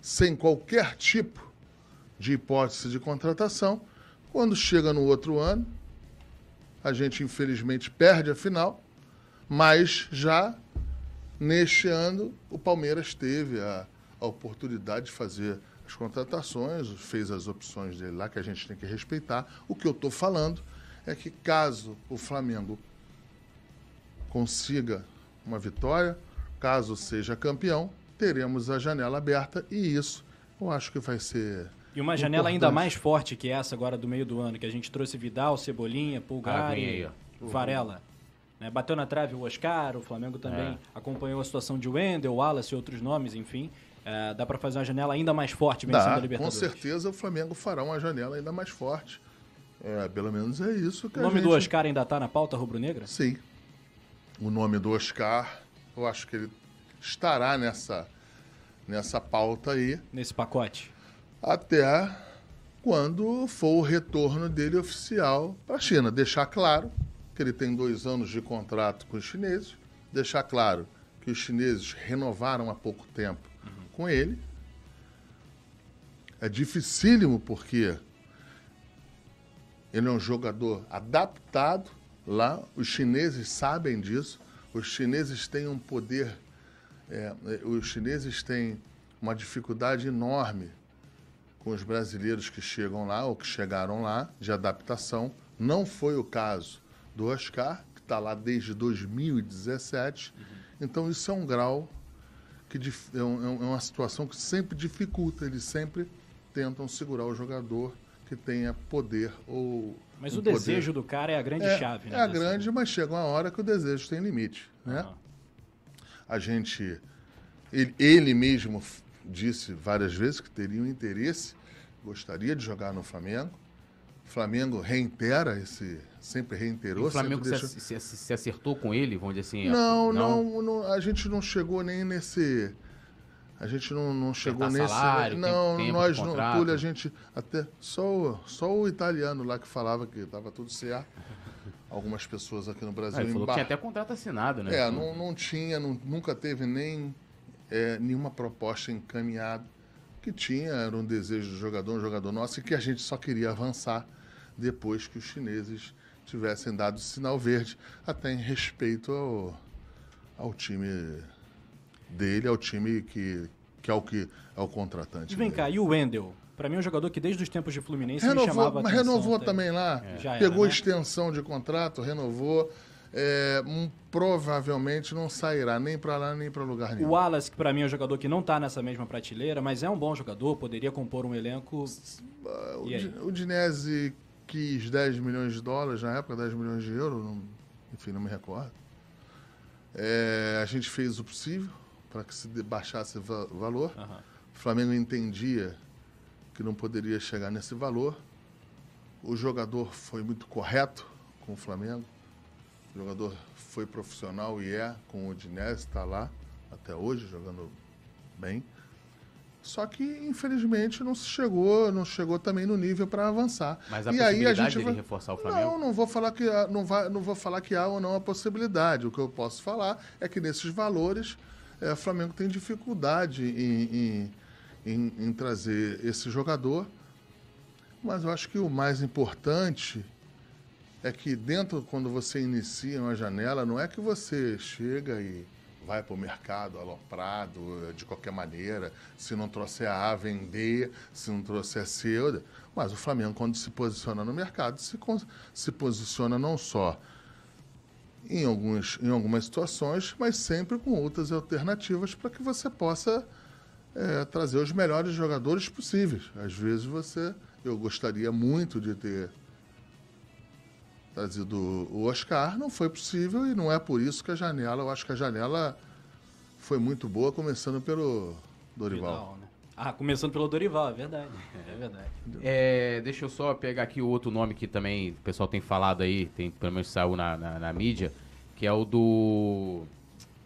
sem qualquer tipo de hipótese de contratação. Quando chega no outro ano, a gente infelizmente perde a final, mas já neste ano o Palmeiras teve a, a oportunidade de fazer as contratações, fez as opções dele lá que a gente tem que respeitar. O que eu estou falando é que caso o Flamengo consiga uma vitória, caso seja campeão, teremos a janela aberta e isso eu acho que vai ser e uma janela ainda mais forte que essa agora do meio do ano, que a gente trouxe Vidal, Cebolinha, Pulgar ah, e Varela. Né? Bateu na trave o Oscar, o Flamengo também é. acompanhou a situação de Wendel, Wallace e outros nomes, enfim. É, dá para fazer uma janela ainda mais forte vencendo dá, a Libertadores. Com certeza o Flamengo fará uma janela ainda mais forte. É, pelo menos é isso que O nome gente... do Oscar ainda está na pauta rubro-negra? Sim. O nome do Oscar, eu acho que ele estará nessa, nessa pauta aí. Nesse pacote até quando for o retorno dele oficial para a China. Deixar claro que ele tem dois anos de contrato com os chineses, deixar claro que os chineses renovaram há pouco tempo uhum. com ele. É dificílimo porque ele é um jogador adaptado lá, os chineses sabem disso, os chineses têm um poder, é, os chineses têm uma dificuldade enorme com os brasileiros que chegam lá ou que chegaram lá de adaptação. Não foi o caso do Oscar, que está lá desde 2017. Uhum. Então, isso é um grau que é, é, é uma situação que sempre dificulta. Eles sempre tentam segurar o jogador que tenha poder ou. Mas um o desejo do cara é a grande é, chave, né? É a grande, mas chega uma hora que o desejo tem limite, né? Uhum. A gente. Ele, ele mesmo disse várias vezes que teria um interesse, gostaria de jogar no Flamengo. O Flamengo reitera esse, sempre reiterou. E o Flamengo deixou... se, se, se, acertou com ele, vamos dizer assim? Não, não, não, a gente não chegou nem nesse. A gente não, não chegou nesse. Salário, não, tempo, nós não. Túlio, a gente. Até, só, só o italiano lá que falava que estava tudo certo. Algumas pessoas aqui no Brasil. Ah, ele falou que tinha até contrato assinado, né? É, não, não tinha, não, nunca teve nem é, nenhuma proposta encaminhada. que tinha era um desejo do jogador, um jogador nosso, e que a gente só queria avançar depois que os chineses tivessem dado sinal verde, até em respeito ao, ao time dele, ao time que, que é o que é o contratante. E vem dele. cá, e o Wendel? Para mim é um jogador que desde os tempos de Fluminense renovou, me chamava mas atenção, renovou também lá, é. pegou era, né? extensão de contrato, renovou é, um, provavelmente não sairá nem para lá nem para lugar nenhum. O Wallace, que para mim é um jogador que não está nessa mesma prateleira, mas é um bom jogador, poderia compor um elenco. O, o Dinese quis 10 milhões de dólares na época, 10 milhões de euros, não, enfim, não me recordo. É, a gente fez o possível para que se baixasse o va- valor. Aham. O Flamengo entendia que não poderia chegar nesse valor. O jogador foi muito correto com o Flamengo. O jogador foi profissional e é com o Udinese, está lá até hoje jogando bem. Só que infelizmente não se chegou, não chegou também no nível para avançar. Mas a e aí a possibilidade gente vai... reforçar o Flamengo? Não, não vou falar que não, vai, não vou falar que há ou não a possibilidade. O que eu posso falar é que nesses valores eh, o Flamengo tem dificuldade em, em, em- em trazer esse jogador. Mas eu acho que o mais importante é que dentro, quando você inicia uma janela, não é que você chega e vai para o mercado aloprado eh, de qualquer maneira, se não trouxer A, vender, se não trouxer C. eu- Mas o Flamengo, quando se posiciona no mercado, se, se posiciona não só em, alguns, em algumas situações, mas sempre com outras alternativas para que você possa eh, trazer os melhores jogadores possíveis. Às vezes você, eu gostaria muito de ter trazido o Oscar, não foi possível e não é por isso que a janela, eu acho que a janela foi muito boa, começando pelo Dorival. Vidal, né? Ah, começando pelo Dorival, é verdade. (laughs) É verdade. É, deixa eu só pegar aqui o outro nome que também o pessoal tem falado aí, tem, pelo menos saiu na, na, na mídia, que é o do,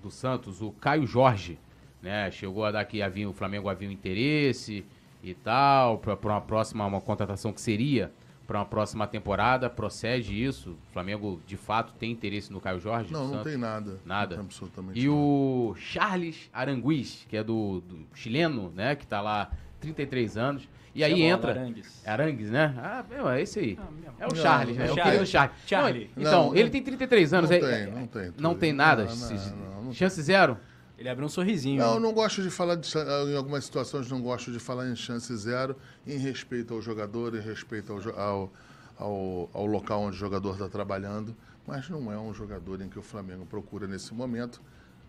do Santos, o Caio Jorge. Né? Chegou a dar que havia, o Flamengo havia um interesse e tal, para uma próxima, uma contratação que seria para uma próxima temporada. Procede isso? O Flamengo de fato tem interesse no Caio Jorge? Não, não tem nada. Nada. Não tem absolutamente E nada. o Charles Aranguiz, que é do, do chileno, né? Que tá lá 33 anos. E aí entra. Arangues. É Arangues, né? Ah, meu, é esse aí. Ah. É o Não, Charles, né? é É o querido Charles. Charlie. Não, então, Não, ele não- tem 33 anos. não é- tem, não tem. Não tem nada? Não, não, não, não chance zero? Ele abriu um sorrisinho. Não, né? eu não gosto de falar de, em algumas situações não gosto de falar em chance zero, em respeito ao jogador, em respeito ao, ao, ao, ao local onde o jogador está trabalhando, mas não é um jogador em que o Flamengo procura nesse momento,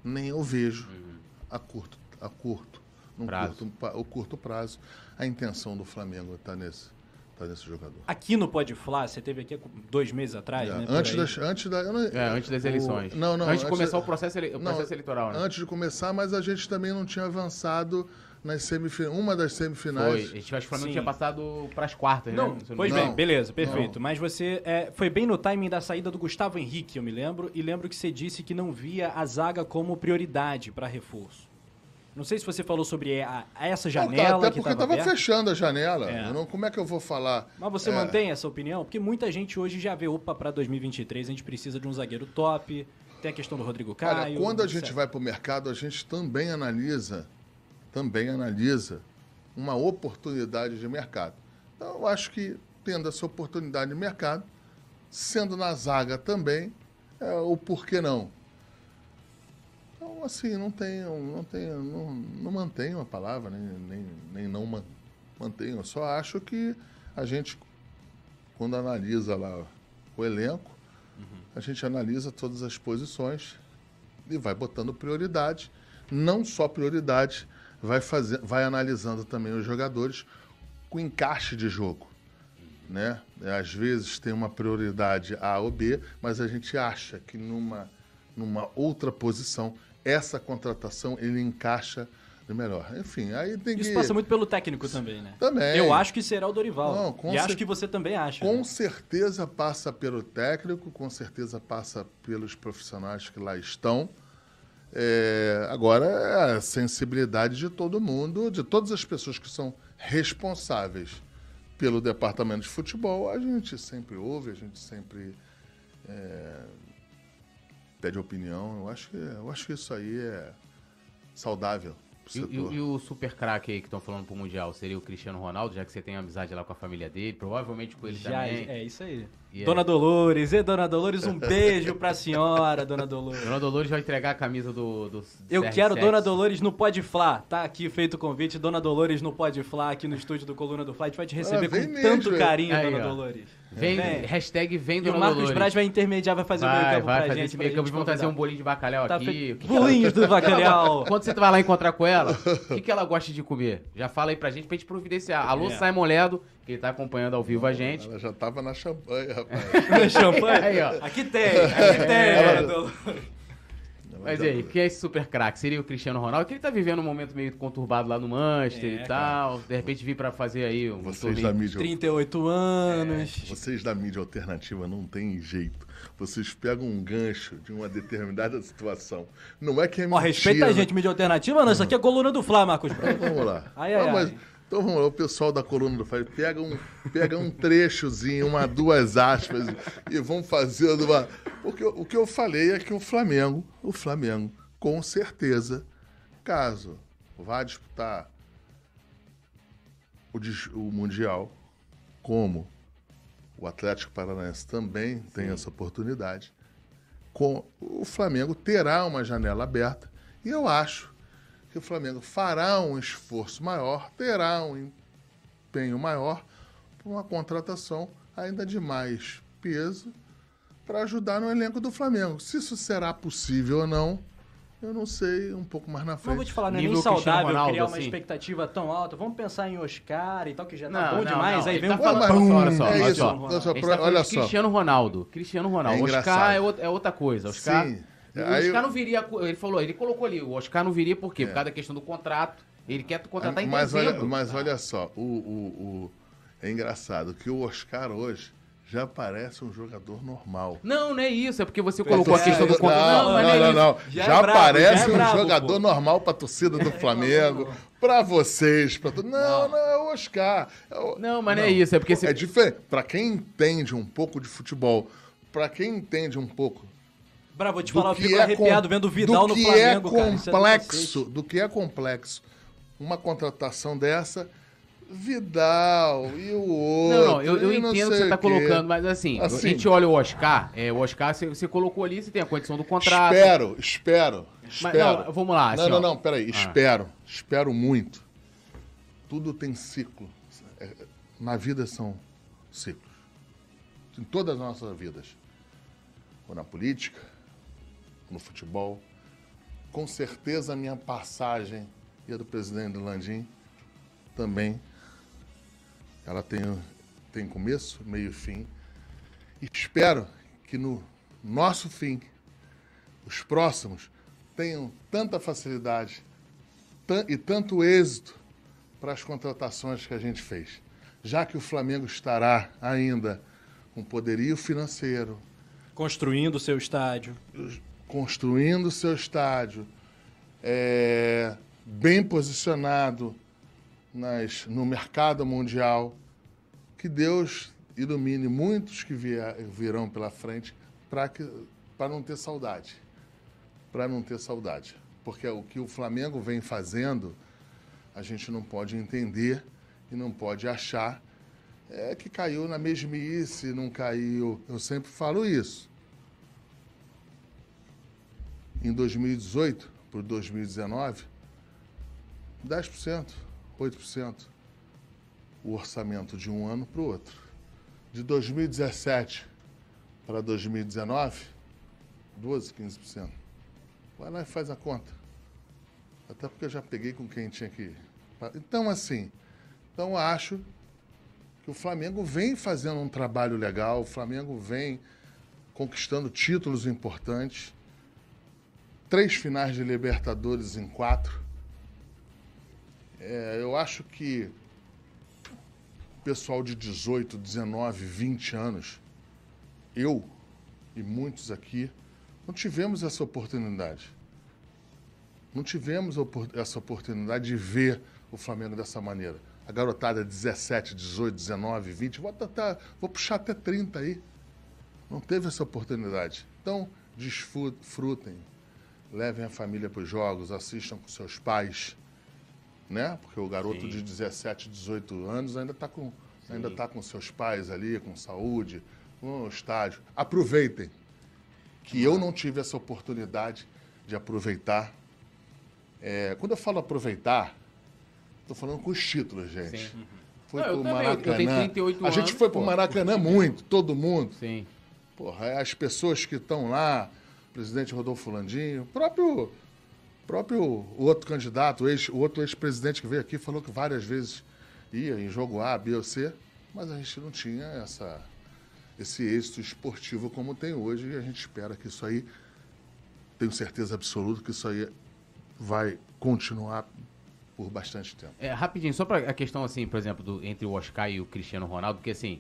nem eu vejo a curto, a curto, num Prazo. curto, o curto prazo, a intenção do Flamengo está nesse, tá nesse jogador. Aqui no Pode Flá, você teve aqui dois meses atrás, É, né? antes, das, antes, da, eu não- É, antes das o- eleições. Não, não. Antes de começar o processo, ele- o não, processo eleitoral, né? Antes de começar, mas a gente também não tinha avançado nas semifinais. Uma das Foi. semifinais. A gente acho que o Flamengo tinha passado pras quartas, Não, né? Pois me bem, beleza, perfeito. Mas você é, foi bem no timing da saída do Gustavo Henrique, eu me lembro, e lembro que você disse que não via a zaga como prioridade para reforço. Não sei se você falou sobre a, a essa Não, tá, janela até que porque estava estava fechando a janela. É. Eu não, como é que eu vou falar? Mas você É, mantém essa opinião? Porque muita gente hoje já vê, opa, para 2023 a gente precisa de um zagueiro top, tem a questão do Rodrigo Caio. Olha, quando a gente vai para o mercado, a gente também analisa, também analisa uma oportunidade de mercado. Então, eu acho que tendo essa oportunidade de mercado, sendo na zaga também, é, o porquê não. Então, assim, não tenho, não tenho, não, não mantenho a palavra, nem, nem, nem não man- mantenho. Eu só acho que a gente, quando analisa lá o elenco, a gente analisa todas as posições e vai botando prioridade. Não só prioridade, vai, fazer, vai analisando também os jogadores com encaixe de jogo. Né? Às vezes tem uma prioridade A ou B, mas a gente acha que numa, numa outra posição, essa contratação ele encaixa de melhor. Enfim, aí tem que. Isso passa muito pelo técnico também, né? Também. Eu acho que será o Dorival. Não, com e acho cer- que você também acha. Com né? certeza passa pelo técnico, com certeza passa pelos profissionais que lá estão. É, agora é a sensibilidade de todo mundo, de todas as pessoas que são responsáveis pelo departamento de futebol, a gente sempre ouve, a gente sempre é, pede opinião. Eu acho, que, eu acho que isso aí é saudável. E, e- e o super craque aí que estão falando pro Mundial seria o Cristiano Ronaldo, já que você tem amizade lá com a família dele, provavelmente com ele Já, também. é isso aí. E é- Dona Dolores, e Dona Dolores, um beijo pra senhora, Dona Dolores. Dona Dolores vai entregar a camisa do. do Eu CR7. quero Dona Dolores no Pode Flá. Tá aqui feito o convite, Dona Dolores no Pode Flá, aqui no estúdio do Coluna do Fla. A gente vai te receber vem com mesmo, tanto é. carinho, Aí, Dona ó. Dolores. Vem, Vem. hashtag vem E o Marcos Dolores. Braz vai intermediar, vai fazer o meio vai, campo pra fazer gente. esse meio campo. Vamos trazer um bolinho de bacalhau Tá aqui. feito. O que que ela- Bolinhos do (laughs) bacalhau. Quando você vai lá encontrar com ela, (laughs) o que, que ela gosta de comer? Já fala aí pra gente pra gente providenciar. Alô, É. Simon Ledo, que ele tá acompanhando ao vivo a gente. Ela já estava na champanhe, rapaz. (laughs) Champanhe? Aí, ó. Aqui tem, aqui tem, Ela- Dona Dolores. Mas e aí, quem é esse super craque? Seria o Cristiano Ronaldo? Que ele tá vivendo um momento meio conturbado lá no Manchester É, e tal. De repente vir pra fazer aí um Vocês torneio. da mídia 38 anos. Vocês da mídia alternativa não tem jeito. Vocês pegam um gancho de uma determinada (laughs) situação. Não é que é Ó, mentira. respeita a gente, mídia alternativa, não. Isso aqui é a coluna do Flá, Marcos Braz. Então vamos lá. Ai, ai, Não, mas- ai. Então vamos lá, o pessoal da coluna do Fábio pega um, pega um trechozinho, uma, duas aspas, e vão fazendo uma. Porque o que eu falei é que o Flamengo, o Flamengo, com certeza, caso vá disputar o, o Mundial, como o Atlético Paranaense também tem essa oportunidade, com, o Flamengo terá uma janela aberta e eu acho que o Flamengo fará um esforço maior, terá um empenho maior para uma contratação ainda de mais peso para ajudar no elenco do Flamengo. Se isso será possível ou não, eu não sei um pouco mais na Mas vou frente. te falar, não é nem saudável Ronaldo, criar uma assim. expectativa tão alta. Vamos pensar em Oscar e tal, que já tá Não, bom não, demais. não, Aí vem tá um falando- pum, olha só, é olha isso. só. Olha só, olha só. Cristiano Ronaldo. Cristiano Ronaldo. É Oscar é outra, é outra coisa. Oscar. Sim. O Aí Oscar eu- não viria. Ele falou, ele colocou ali, o Oscar não viria por quê? Por causa da questão do contrato. Ele quer contratar em mas dezembro. olha, mas olha só, o, o- o- é engraçado que o Oscar hoje já parece um jogador normal. Não, não é isso. É porque você colocou a é, questão do não, contrato. Não, mas não, é não, não. Já Já, é brabo, parece já é um brabo, jogador pô. normal pra torcida do (laughs) Flamengo, pra vocês, pra todo. Não, não, é o Oscar. É o- Não, mas não é isso. É porque você. É diferente. Pra quem entende um pouco de futebol, pra quem entende um pouco Bravo, vou te falar, eu que fico é arrepiado com- vendo o Vidal do no que Flamengo, é cara. É complexo, do que é complexo. Uma contratação dessa, Vidal e o outro. Não, não, eu, eu e não entendo o que você tá quê. colocando, mas assim, Assim. a gente olha o Oscar, é, o Oscar você, você colocou ali, você tem a condição do contrato. Espero, espero, Mas, espero. não, vamos lá, Não, assim, não, ó. não, peraí. Espero, espero muito. Tudo tem ciclo. É, Na vida são ciclos. Em todas as nossas vidas. Ou na política, no futebol. Com certeza a minha passagem e a do presidente Landim também. Ela tem, tem começo, meio e fim. E espero que no nosso fim, os próximos tenham tanta facilidade e tanto êxito para as contratações que a gente fez. Já que o Flamengo estará ainda com poderio financeiro, Construindo o seu estádio. Construindo seu estádio, é, bem posicionado nas, no mercado mundial, que Deus ilumine muitos que vier- virão pela frente para não ter saudade. Para não ter saudade. Porque o que o Flamengo vem fazendo, a gente não pode entender e não pode achar é que caiu na mesmice, não caiu. Eu sempre falo isso. Em 2018 para 2019, 10%, 8% o orçamento de um ano para o outro. De 2017 para 2019, 12, 15%. Vai lá e faz a conta. Até porque eu já peguei com quem tinha que. Então, assim, então acho que o Flamengo vem fazendo um trabalho legal, o Flamengo vem conquistando títulos importantes. Três finais de Libertadores em quatro. É, eu acho que o pessoal de 18, 19, 20 anos, eu e muitos aqui, não tivemos essa oportunidade. Não tivemos essa oportunidade de ver o Flamengo dessa maneira. A garotada 17, 18, 19, 20, vou, até, vou puxar até 30 aí. Não teve essa oportunidade. Então, desfrutem, levem a família para os jogos, assistam com seus pais, né? Porque o garoto Sim. de 17, 18 anos ainda está com, ainda tá com seus pais ali, com saúde, no estádio. Aproveitem. Que eu não tive essa oportunidade de aproveitar. É, quando eu falo aproveitar, estou falando com os títulos, gente. Sim. Foi Não, pro Maracanã. 38 a gente anos, foi pro pô. Maracanã muito, todo mundo. Sim. Porra, as pessoas que estão lá, presidente Rodolfo Landim, o próprio, próprio outro candidato, o, ex, o outro ex-presidente que veio aqui, falou que várias vezes ia em jogo A, B ou C, mas a gente não tinha essa, esse êxito esportivo como tem hoje e a gente espera que isso aí tenho certeza absoluta que isso aí vai continuar por bastante tempo. É, rapidinho, só para a questão, assim, por exemplo, do, entre o Oscar e o Cristiano Ronaldo, porque assim,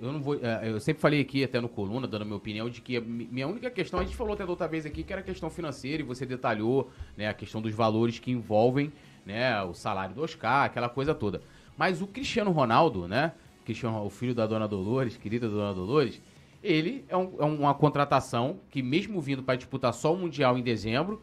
eu não vou. é, Eu sempre falei aqui, até no coluna, dando minha opinião, de que minha única questão, a gente falou até da outra vez aqui, que era a questão financeira, e você detalhou né, a questão dos valores que envolvem né, o salário do Oscar, aquela coisa toda. Mas o Cristiano Ronaldo, né? Cristiano, o filho da dona Dolores, querida dona Dolores, ele é, um- é uma contratação que, mesmo vindo para disputar só o Mundial em dezembro,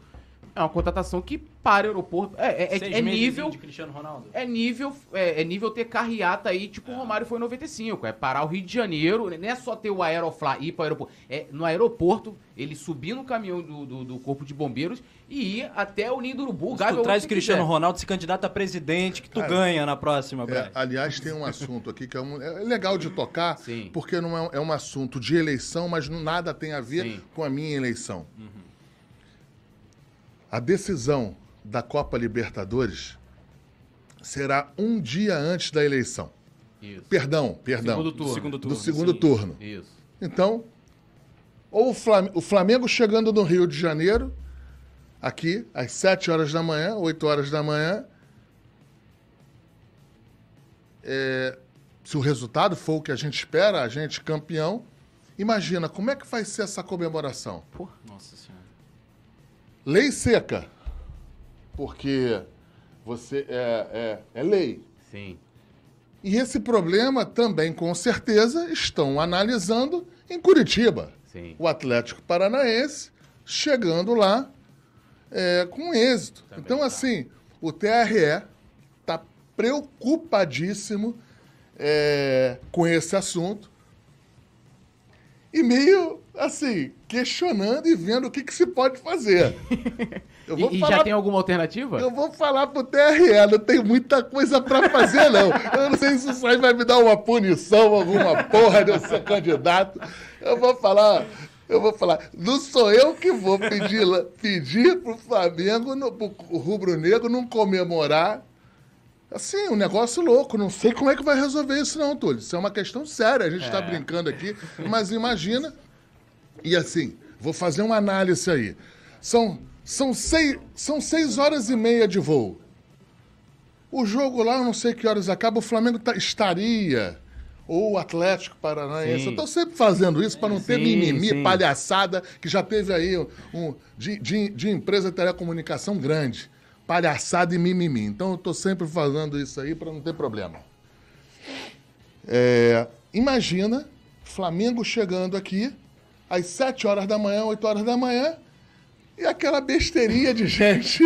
é uma contratação que para o aeroporto. É, é- é- é nível. de Cristiano Ronaldo. É nível, é, é nível ter carreata aí, tipo o Romário foi em 95. É parar o Rio de Janeiro, não é só ter o Aeroflá ir para o aeroporto. É no aeroporto, ele subir no caminhão do, do, do Corpo de Bombeiros e ir até o Ninho do Urubu. Gávea, tu traz o Cristiano quiser. Ronaldo se candidata a presidente, que tu ganha na próxima, É, aliás, tem um assunto aqui que é, um- é legal de tocar, Sim. porque não é, é um assunto de eleição, mas não- nada tem a ver Sim. com a minha eleição. A decisão da Copa Libertadores será um dia antes da eleição. Isso. Perdão, perdão. Segundo Do turno. segundo do turno. segundo sim. turno. Isso. Então, ou o Flam- o Flamengo chegando no Rio de Janeiro, aqui, às 7 horas da manhã, 8 horas da manhã. É, se o resultado for o que a gente espera, a gente campeão, imagina como é que vai ser essa comemoração. Pô, nossa senhora. Lei seca, porque você é, é, é lei. Sim. E esse problema também, com certeza, estão analisando em Curitiba. Sim. O Atlético Paranaense chegando lá é, com êxito. Também então, tá. assim, o TRE está preocupadíssimo é, com esse assunto e meio, assim, questionando e vendo o que, que se pode fazer. (laughs) E, e já falar tem alguma alternativa? eu vou falar pro TRE, não tem muita coisa pra fazer, não. Eu não sei se isso aí vai me dar uma punição, alguma porra de eu ser candidato. Eu vou falar, eu vou falar, não sou eu que vou pedir, pedir pro Flamengo, no, pro Rubro Negro não comemorar. Assim, um negócio louco. Não sei como é que vai resolver isso, não, Túlio. Isso é uma questão séria. A gente está brincando aqui, mas imagina. E assim, vou fazer uma análise aí. São, são, seis, são seis horas e meia de voo. O jogo lá, eu não sei que horas acaba, o Flamengo tá- estaria. Ou o Atlético Paranaense. Sim. Eu estou sempre fazendo isso para não ter Sim, mimimi, sim. palhaçada, que já teve aí um, de, de, de empresa de telecomunicação grande. Palhaçada e mimimi. Então eu estou sempre fazendo isso aí para não ter problema. É, imagina Flamengo chegando aqui às 7 horas da manhã, 8 horas da manhã, e aquela besteirinha de (laughs) gente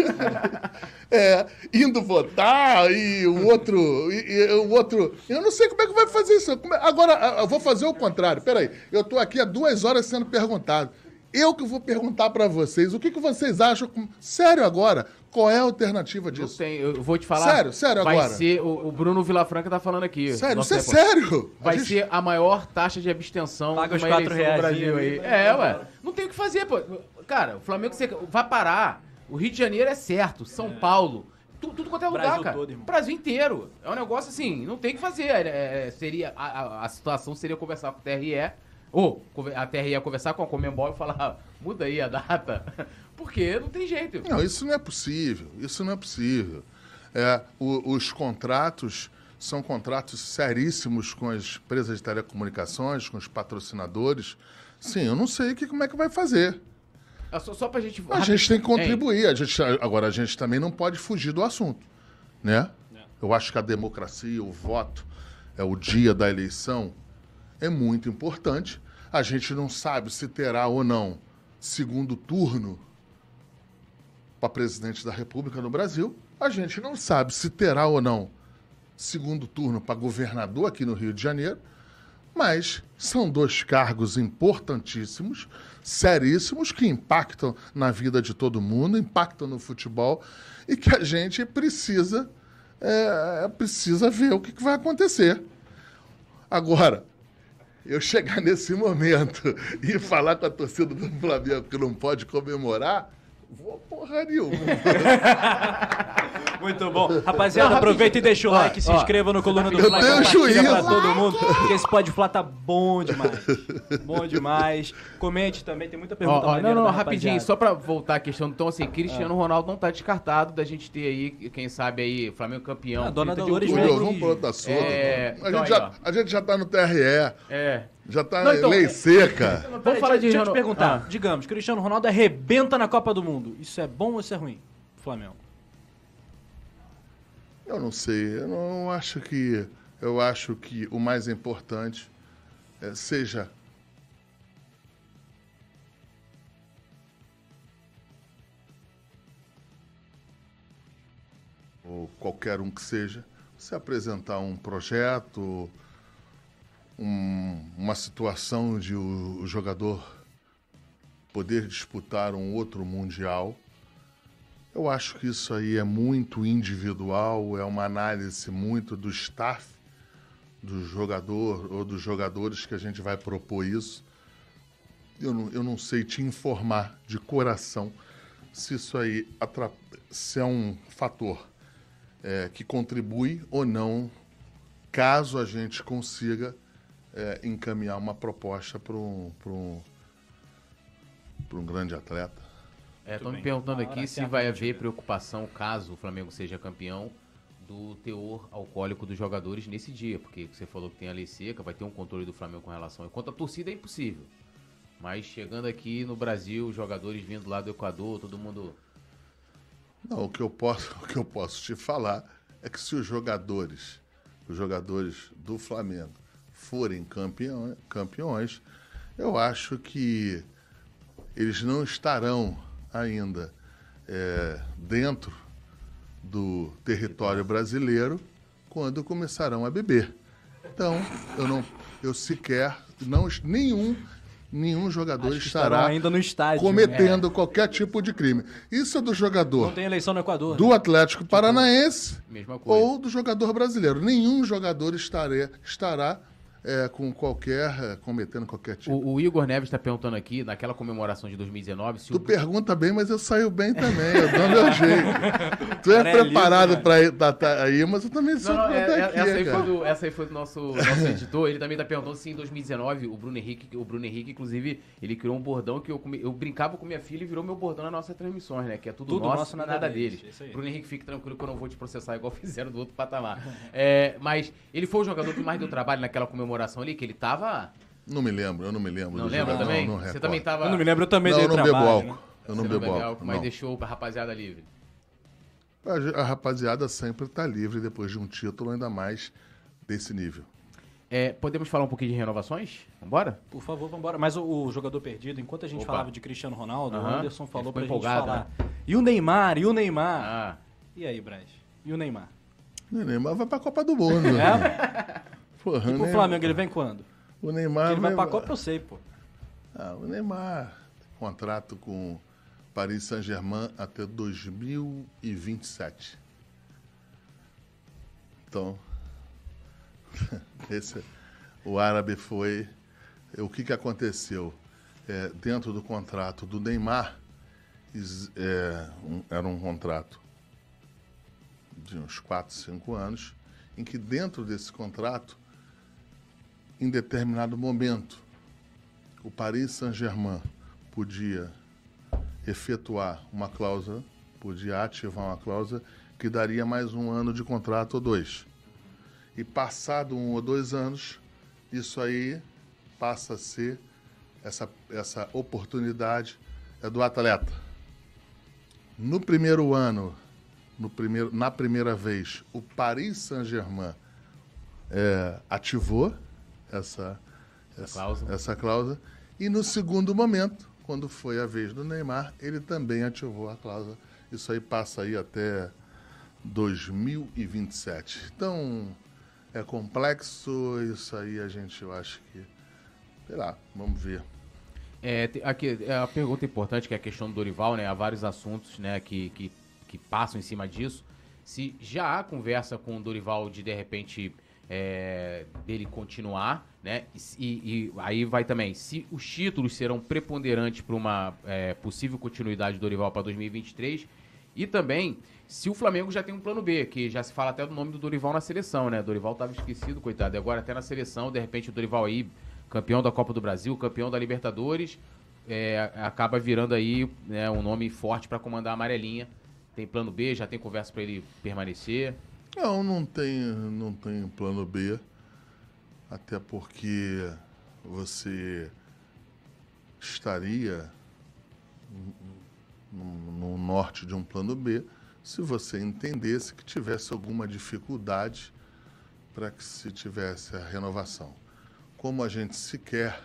é, indo votar e o outro. E, e o outro. Eu não sei como é que vai fazer isso. É- Agora, eu vou fazer o contrário. Peraí, eu estou aqui há duas horas sendo perguntado. Eu que vou perguntar para vocês o que, que vocês acham. Sério agora, qual é a alternativa Eu, disso? tenho, eu vou te falar. Sério, sério vai agora. ser. O, o Bruno Vilafranca tá falando aqui. Sério, isso é sério? A Vai gente- ser a maior taxa de abstenção Paga os quatro eleição no Brasil aí, vai É, embora. ué. Não tem o que fazer, pô. Cara, o Flamengo você vai parar. O Rio de Janeiro é certo. São Paulo. tu- Tudo quanto é lugar, Brasil cara. todo, irmão. Brasil inteiro. É um negócio assim, não tem o que fazer. É, é, seria, a, a- a situação seria conversar com o TRE. Ou a TRE ia conversar com a Comembol e falar, (laughs) muda aí a data. (laughs) Porque não tem jeito. Não, isso não é possível. Isso não é possível. É, o- os contratos são contratos seríssimos com as empresas de telecomunicações, com os patrocinadores. Sim, eu não sei o que, como é que vai fazer. É Só, só pra gente. A gente tem que contribuir. A gente, agora, a gente também não pode fugir do assunto. Né? Eu acho que a democracia, o voto, é o dia da eleição, é muito importante. A gente não sabe se terá ou não segundo turno para presidente da República no Brasil. A gente não sabe se terá ou não segundo turno para governador aqui no Rio de Janeiro. Mas são dois cargos importantíssimos, seríssimos, que impactam na vida de todo mundo, impactam no futebol e que a gente precisa, é, precisa ver o que, que vai acontecer. Agora, eu chegar nesse momento e falar com a torcida do Flamengo que não pode comemorar, Vou porra nenhuma. (laughs) Muito bom. Rapaziada, Não, aproveita e deixa o Ó, like, se ó, inscreva no Coluna do Eu Fla, tenho compartilha pra juízo. todo mundo, porque esse Pode Flá tá bom demais. (laughs) Bom demais. Comente também, tem muita Ó, pergunta ó, maneira não, não, rapidinho, só pra voltar à questão. Então, assim, Cristiano Ronaldo não tá descartado da gente ter aí, quem sabe aí, Flamengo campeão. Ah, dona 30 de Dolores Ô, outubro. Mesmo. Vamos pro outro assunto. É, a, então gente já, ó. a gente já tá no TRE, É. já tá Não, então, lei seca. Peraí, Vamos falar de deixa, eu te perguntar. Ah. Digamos, Cristiano Ronaldo arrebenta na Copa do Mundo. Isso é bom ou isso é ruim? Flamengo. Eu não sei, eu não acho que. Eu acho que o mais importante é, seja. Ou qualquer um que seja, se apresentar um projeto, um- uma situação de o, o jogador poder disputar um outro mundial. Eu acho que isso aí é muito individual, é uma análise muito do staff do jogador ou dos jogadores que a gente vai propor isso. Eu não, eu não sei te informar de coração se isso aí se é um fator é, que contribui ou não, caso a gente consiga é, encaminhar uma proposta para um, pra um, pra um grande atleta. É, estão bem. me perguntando aqui se vai haver ver. preocupação, caso o Flamengo seja campeão, do teor alcoólico dos jogadores nesse dia. Porque você falou que tem a lei seca, vai ter um controle do Flamengo com relação. Enquanto a torcida é impossível. Mas chegando aqui no Brasil, os jogadores vindo lá do Equador, todo mundo. Não, o que eu posso, (laughs) o que eu posso te falar é que se os jogadores, os jogadores do Flamengo forem campeão, campeões, eu acho que eles não estarão ainda é, dentro do território brasileiro quando começarão a beber. Então, eu não, eu sequer não nenhum nenhum jogador estará ainda no estádio. cometendo qualquer tipo de crime. Isso é do jogador Não tem eleição no Equador. do né? Atlético Paranaense Mesma coisa. ou do jogador brasileiro. Nenhum jogador estará, estará é, com qualquer cometendo qualquer tipo. O, o Igor Neves está perguntando aqui, naquela comemoração de 2019, se Tu o. pergunta bem, mas eu saio bem também. Eu dou meu (laughs) jeito. Tu é Cara, é preparado velho. para ir tá- tá aí, mas eu também sou Não, não, é- é- aqui, essa, aí cara. foi do, essa aí foi do nosso, nosso editor. Ele também tá perguntando se em 2019 o Bruno Henrique, o Bruno Henrique, inclusive, ele criou um bordão que eu, come- eu brincava com minha filha e virou meu bordão nas nossas transmissões, né? Que é tudo, Tudo nosso, nosso, nada, nada deles. Bruno Henrique, fique tranquilo que eu não vou te processar igual (laughs) fizeram do outro patamar. É, mas ele foi o jogador que mais deu trabalho naquela comemoração ali, que ele tava. Não me lembro, eu não me lembro. Não lembra jogador, também? Não, não Você também tava. Eu não me lembro, eu também Não, dei eu não bebo trabalho. álcool. né? Eu não Você bebo álcool. mas não. deixou a rapaziada livre. A, a rapaziada sempre está livre depois de um título, ainda mais desse nível. É, podemos falar um pouquinho de renovações? Vambora? Por favor, vambora. Mas o, o jogador perdido, enquanto a gente Opa. falava de Cristiano Ronaldo, o. Anderson falou pra ficou gente empolgado, falar. E o Neymar, e o Neymar. Ah. E aí, Braz? E o Neymar? O Neymar vai para a Copa do Mundo. É? (laughs) Porra, E o pro Neymar- Flamengo, ele vem quando? O Neymar ele vai vai- pra Copa, eu sei, pô. Ah, o Neymar contrato com Paris Saint-Germain até 2027. Então, (laughs) esse, o árabe foi. O que, que aconteceu? É, dentro do contrato do Neymar, é, um- era um contrato de uns 4, 5 anos, em que dentro desse contrato, em determinado momento, o Paris Saint-Germain podia efetuar uma cláusula, podia ativar uma cláusula que daria mais um ano de contrato ou dois. E passado um ou dois anos, isso aí passa a ser essa, essa oportunidade é do atleta. No primeiro ano, no primeiro, na primeira vez, o Paris Saint-Germain é, ativou essa, essa, cláusula. essa cláusula. E no segundo momento, quando foi a vez do Neymar, ele também ativou a cláusula. Isso aí passa aí até 2027. Então, é complexo, isso aí a gente, eu acho que, sei lá, vamos ver. É, aqui, é a pergunta importante que é a questão do Dorival, né? Há vários assuntos, né, que, que, que passam em cima disso. Se já há conversa com o Dorival de, de repente, é, dele continuar, né? E, e, aí vai também, se os títulos serão preponderantes para uma é, possível continuidade do Dorival para 2023 e também se o Flamengo já tem um plano B, que já se fala até do nome do Dorival na seleção, né? Dorival estava esquecido, coitado, agora até na seleção, de repente o Dorival aí, campeão da Copa do Brasil, campeão da Libertadores, é, acaba virando aí né, um nome forte para comandar a amarelinha. Tem plano B, já tem conversa para ele permanecer. Não, não tem, não tem plano B, até porque você estaria no, no norte de um plano B se você entendesse que tivesse alguma dificuldade para que se tivesse a renovação. Como a gente sequer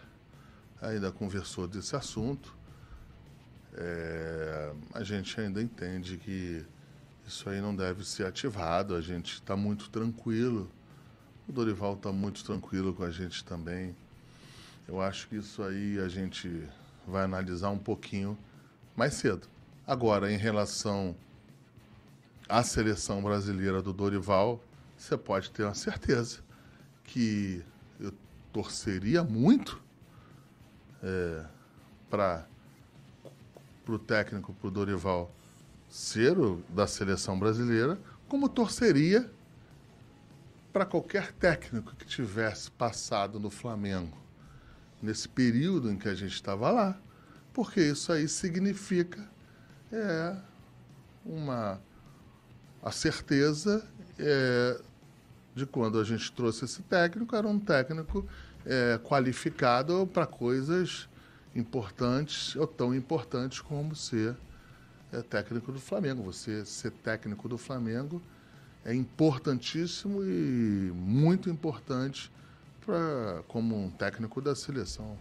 ainda conversou desse assunto, é, a gente ainda entende que isso aí não deve ser ativado. A gente está muito tranquilo. O Dorival está muito tranquilo com a gente também. Eu acho que isso aí a gente vai analisar um pouquinho mais cedo. Agora, em relação à seleção brasileira do Dorival, você pode ter uma certeza que eu torceria muito é, para o técnico, para o Dorival, ser o da seleção brasileira, como torceria para qualquer técnico que tivesse passado no Flamengo nesse período em que a gente estava lá, porque isso aí significa é, uma a certeza é, de quando a gente trouxe esse técnico era um técnico é, qualificado para coisas importantes ou tão importantes como ser é técnico do Flamengo. Você ser técnico do Flamengo é importantíssimo e muito importante pra, como um técnico da seleção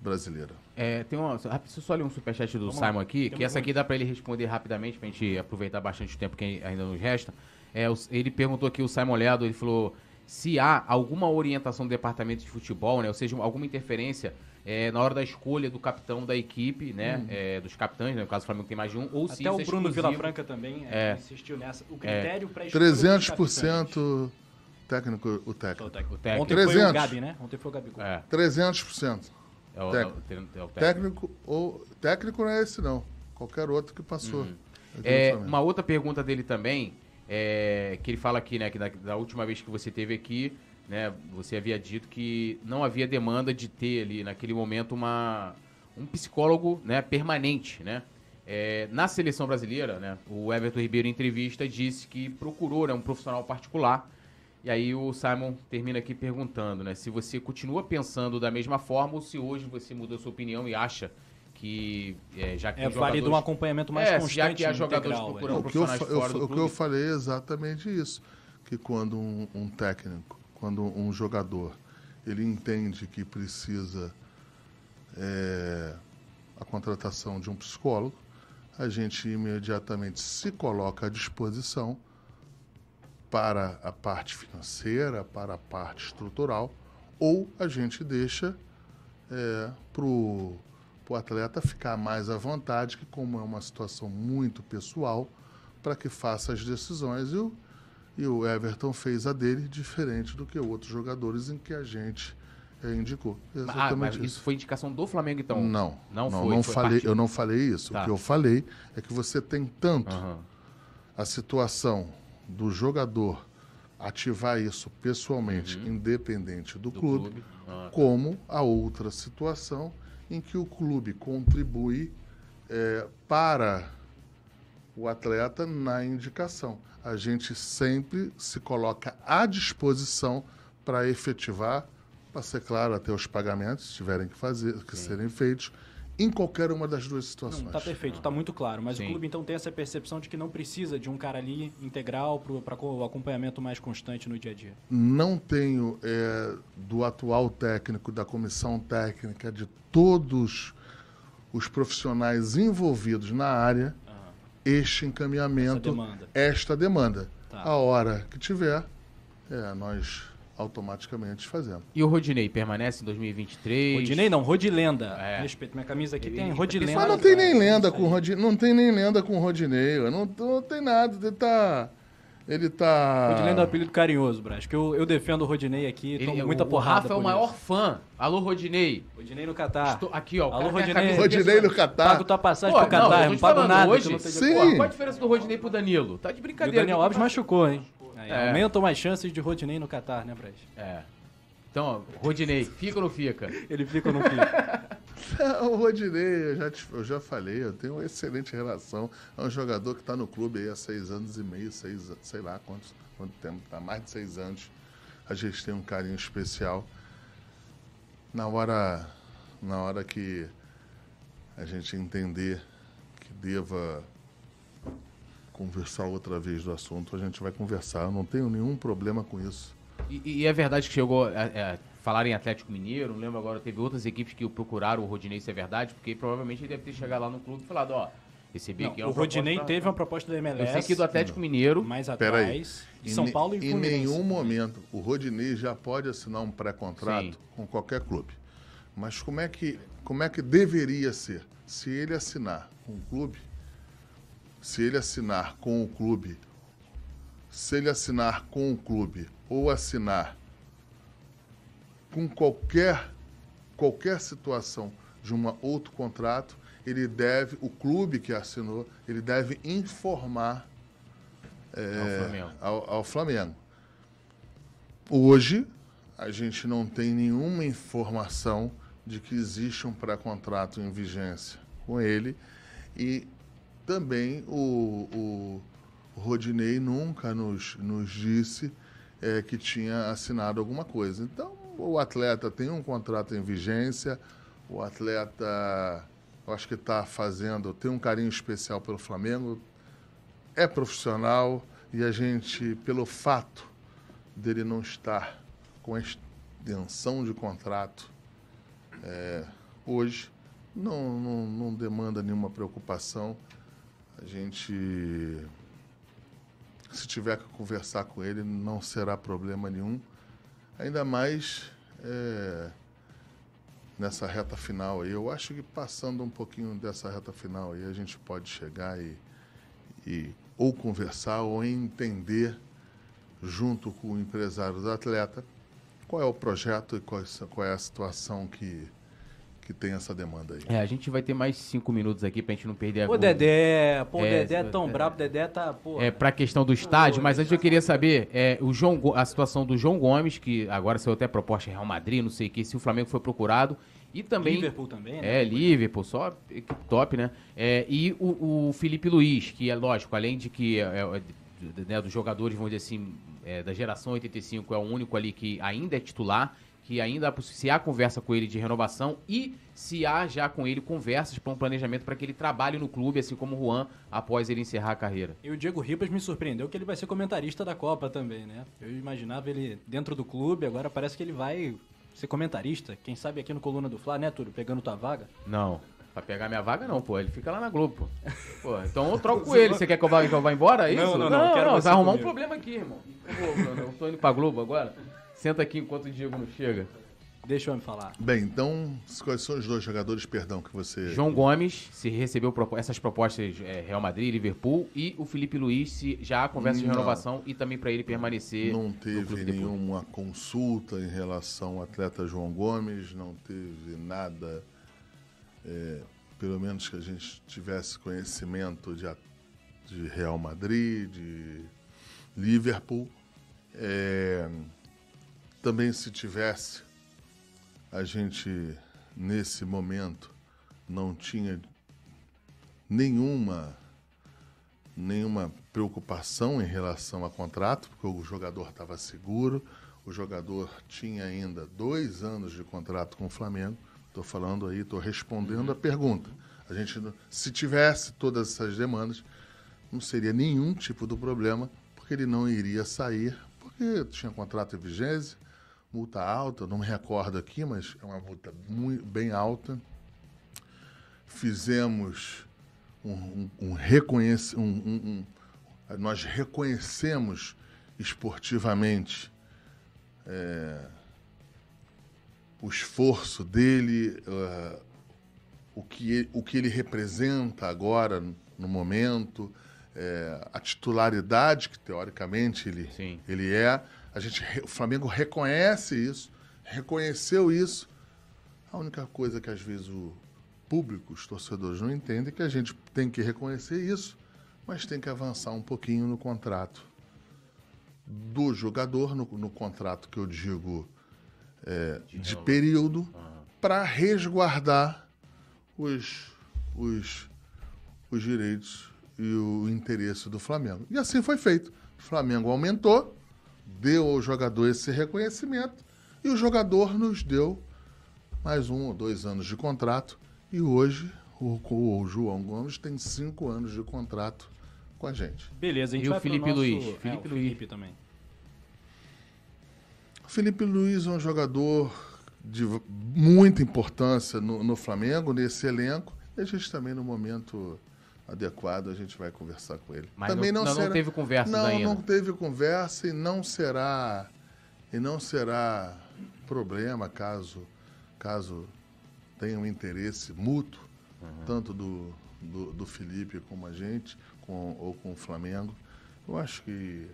brasileira. É, tem uma. Só ler um superchat do Vamos Simon lá. aqui, tem que essa aqui dá para ele responder rapidamente, pra gente aproveitar bastante o tempo que ainda nos resta. É, ele perguntou aqui, o Simon Leado, ele falou se há alguma orientação do departamento de futebol, né, ou seja, alguma interferência é, na hora da escolha do capitão da equipe, né? Uhum. É, dos capitães, né, no caso o Flamengo tem mais de um, ou Até se o é Bruno Vilafranca também é, é, insistiu nessa. O critério para escolha 300% técnico, o técnico. O técnico. Ontem 300. foi o Gabi, né? Ontem foi o Gabi. É. 300%. É o, técnico. É o, é o técnico. ou técnico não é esse não, qualquer outro que passou. Uhum. É, uma outra pergunta dele também, é, que ele fala aqui, né, que da, da última vez que você teve aqui, né, você havia dito que não havia demanda de ter ali naquele momento uma, um psicólogo né, permanente, né? É, na seleção brasileira, né, o Everton Ribeiro em entrevista disse que procurou né, um profissional particular. E aí o Simon termina aqui perguntando, né, se você continua pensando da mesma forma ou se hoje você mudou sua opinião e acha que é, já que é válido um acompanhamento mais é, constante. Já que há jogadores integral, procuram é. profissionais o que eu, fora eu, do O que eu falei é exatamente isso, que quando um, um técnico quando um jogador ele entende que precisa é, a contratação de um psicólogo, a gente imediatamente se coloca à disposição para a parte financeira, para a parte estrutural, ou a gente deixa é, para o atleta ficar mais à vontade, que como é uma situação muito pessoal, para que faça as decisões. E o, e o Everton fez a dele diferente do que outros jogadores em que a gente é, indicou. Exatamente ah, mas isso. isso. foi indicação do Flamengo, então? Não. Não, não foi? Não foi falei, eu não falei isso. Tá. O que eu falei é que você tem tanto uhum. a situação do jogador ativar isso pessoalmente, uhum. independente do, do clube, clube. Ah, tá. como a outra situação em que o clube contribui é, para o atleta na indicação a gente sempre se coloca à disposição para efetivar, para ser claro, até os pagamentos tiverem que fazer, que Sim. serem feitos, em qualquer uma das duas situações. Está perfeito, está muito claro. Mas Sim. o clube então tem essa percepção de que não precisa de um cara ali integral para o acompanhamento mais constante no dia a dia. Não tenho é, do atual técnico, da comissão técnica, de todos os profissionais envolvidos na área, este encaminhamento, esta demanda. Esta demanda. Tá. A hora que tiver, é, nós automaticamente fazemos. E o Rodinei permanece em 2023? Rodinei não, Rodilenda. É. Respeito, minha camisa aqui Ele... tem Rodilenda. Mas não tem nem lenda com Rodinei, não tem nem lenda com Rodinei, não, não tem nada, ele tá Ele tá. Rodinei dá um apelido carinhoso, Brás, que eu, eu defendo o Rodinei aqui, Ele- tomo muita o, porrada. O Rafa é o maior isso. fã. Alô, Rodinei. Rodinei no Catar. Estou aqui, ó. o Alô, Rodinei. Rodinei no Catar. Pago tua passagem Pô, pro Catar, não, eu não, pago nada. hoje. Sim. Pô, qual a diferença do Rodinei pro Danilo? Tá de E o brincadeira. Daniel Alves machucou, hein? Aí, É. Aumentam as chances de Rodinei no Catar, né, Brás? É. Então, ó, Rodinei, fica ou não fica? Ele fica ou não fica? (laughs) (laughs) O Rodinei, eu já, te- eu já falei, eu tenho uma excelente relação. É um jogador que está no clube aí há seis anos e meio, seis, sei lá quantos, quanto tempo, há mais de seis anos. A gente tem um carinho especial. Na hora, na hora que a gente entender que deva conversar outra vez do assunto, a gente vai conversar. Eu não tenho nenhum problema com isso. E, e é verdade que chegou a, a falar em Atlético Mineiro, não lembro agora, teve outras equipes que o procuraram o Rodinei, se é verdade, porque provavelmente ele deve ter chegado lá no clube e falado, ó, recebi Não, aqui o uma Rodinei proposta- teve uma proposta da MLS. Eu sei que do Atlético Mineiro, mais atrás. De Em São Paulo e Em Fluminense. nenhum momento o Rodinei já pode assinar um pré-contrato com qualquer clube. Mas como é que como é que deveria ser? Se ele assinar com o clube, se ele assinar com o clube, se ele assinar com o clube ou assinar com qualquer qualquer situação de um outro contrato, ele deve, o clube que assinou, ele deve informar é o Flamengo. ao, ao Flamengo. Hoje, a gente não tem nenhuma informação de que existe um pré-contrato em vigência com ele e também o, o Rodinei nunca nos, nos disse eh, que tinha assinado alguma coisa. Então, o atleta tem um contrato em vigência, o atleta, eu acho que está fazendo, tem um carinho especial pelo Flamengo, é profissional e a gente, pelo fato dele não estar com a extensão de contrato é, hoje, não, não, não demanda nenhuma preocupação. A gente, se tiver que conversar com ele, não será problema nenhum. Ainda mais é, nessa reta final aí. Eu acho que passando um pouquinho dessa reta final aí, a gente pode chegar e, e ou conversar ou entender junto com o empresário do atleta qual é o projeto e qual, qual é a situação que, que tem essa demanda aí. É, a gente vai ter mais cinco minutos aqui pra gente não perder a Ô, Dedé, pô, o É, Dedé é tão é. brabo, o Dedé tá, pô. É, pra questão do estádio, mas antes eu queria saber é, o João, a situação do João Gomes, que agora saiu até proposta em Real Madrid, não sei o que, se o Flamengo foi procurado. E também. Liverpool também, né? É, Liverpool, só equipe top, né? É, e o, o Felipe Luiz, que é lógico, além de que é, é, né, dos jogadores, vamos dizer assim, é, da geração 85, é o único ali que ainda é titular, que ainda se há conversa com ele de renovação e se há já com ele conversas para um planejamento para que ele trabalhe no clube, assim como o Juan, após ele encerrar a carreira. E o Diego Ribas me surpreendeu que ele vai ser comentarista da Copa também, né? Eu imaginava ele dentro do clube, agora parece que ele vai ser comentarista. Quem sabe aqui no Coluna do Fla, né, Túlio? Pegando tua vaga. Não. Pra pegar minha vaga, não, pô. Ele fica lá na Globo, pô. (laughs) Pô, então eu troco com ele. Você quer que eu vá, que eu vá embora? É isso? Não, não, não, quero Não, você vai arrumar comigo. um problema aqui, irmão. Eu tô indo pra Globo agora. Senta aqui enquanto o Diego não chega. Deixa eu me falar. Bem, então, quais são os dois jogadores, perdão, que você. João Gomes, se recebeu propo- essas propostas é, Real Madrid, Liverpool. E o Felipe Luiz, se já há conversa de renovação e também pra ele permanecer Não no teve nenhuma consulta em relação ao atleta João Gomes, não teve nada, é, pelo menos que a gente tivesse conhecimento de, de Real Madrid, de Liverpool. É, também se tivesse, a gente nesse momento não tinha nenhuma nenhuma preocupação em relação a contrato, porque o jogador estava seguro, o jogador tinha ainda dois anos de contrato com o Flamengo. Estou falando aí, estou respondendo a pergunta. A gente, se tivesse todas essas demandas, não seria nenhum tipo de problema, porque ele não iria sair, porque tinha contrato em vigência, multa alta, não me recordo aqui, mas é uma multa muito, bem alta. Fizemos um, um, um reconhece, um, nós reconhecemos esportivamente é, o esforço dele, eh, o, que ele, o que ele representa agora no momento, é, a titularidade que teoricamente ele, Sim. ele é. A gente, o Flamengo reconhece isso, reconheceu isso. A única coisa que às vezes o público, os torcedores não entendem é que a gente tem que reconhecer isso, mas tem que avançar um pouquinho no contrato do jogador, no, no contrato que eu digo é, de período, para resguardar os, os, os direitos e o interesse do Flamengo. E assim foi feito. O Flamengo aumentou, deu ao jogador esse reconhecimento e o jogador nos deu mais um ou dois anos de contrato. E hoje o, o João Gomes tem cinco anos de contrato com a gente. Beleza, a gente E o Felipe nosso... Luiz? É, Felipe o Luiz. Felipe também. O Felipe Luiz é um jogador de muita importância no, no Flamengo, nesse elenco. E a gente também, no momento adequado, a gente vai conversar com ele. Mas também não- não- não teve conversas não, ainda. Não teve conversa e não será e não será problema caso caso tenha um interesse mútuo, Uhum. tanto do, do, do Felipe como a gente, com, ou com o Flamengo. Eu acho que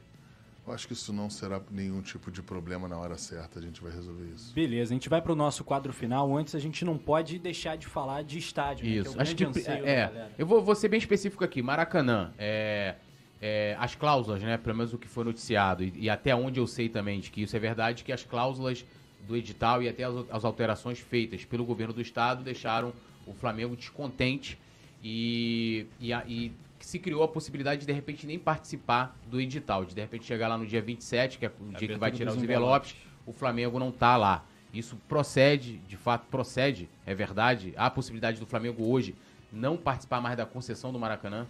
eu acho que isso não será nenhum tipo de problema na hora certa, a gente vai resolver isso. Beleza, a gente vai pro nosso quadro final. Antes, a gente não pode deixar de falar de estádio, né, que é Isso. o Acho que é. galera. Eu vou, vou ser bem específico aqui. Maracanã, é, é, as cláusulas, né? Pelo menos o que foi noticiado e, e até onde eu sei também de que isso é verdade, que as cláusulas do edital e até as, as alterações feitas pelo governo do estado deixaram o Flamengo descontente e, e, e se criou a possibilidade de de repente nem participar do edital, de de repente chegar lá no dia 27, que é o dia que vai tirar os envelopes, envelopes. o Flamengo não tá lá. Isso procede, de fato procede, é verdade? Há a possibilidade do Flamengo hoje não participar mais da concessão do Maracanã?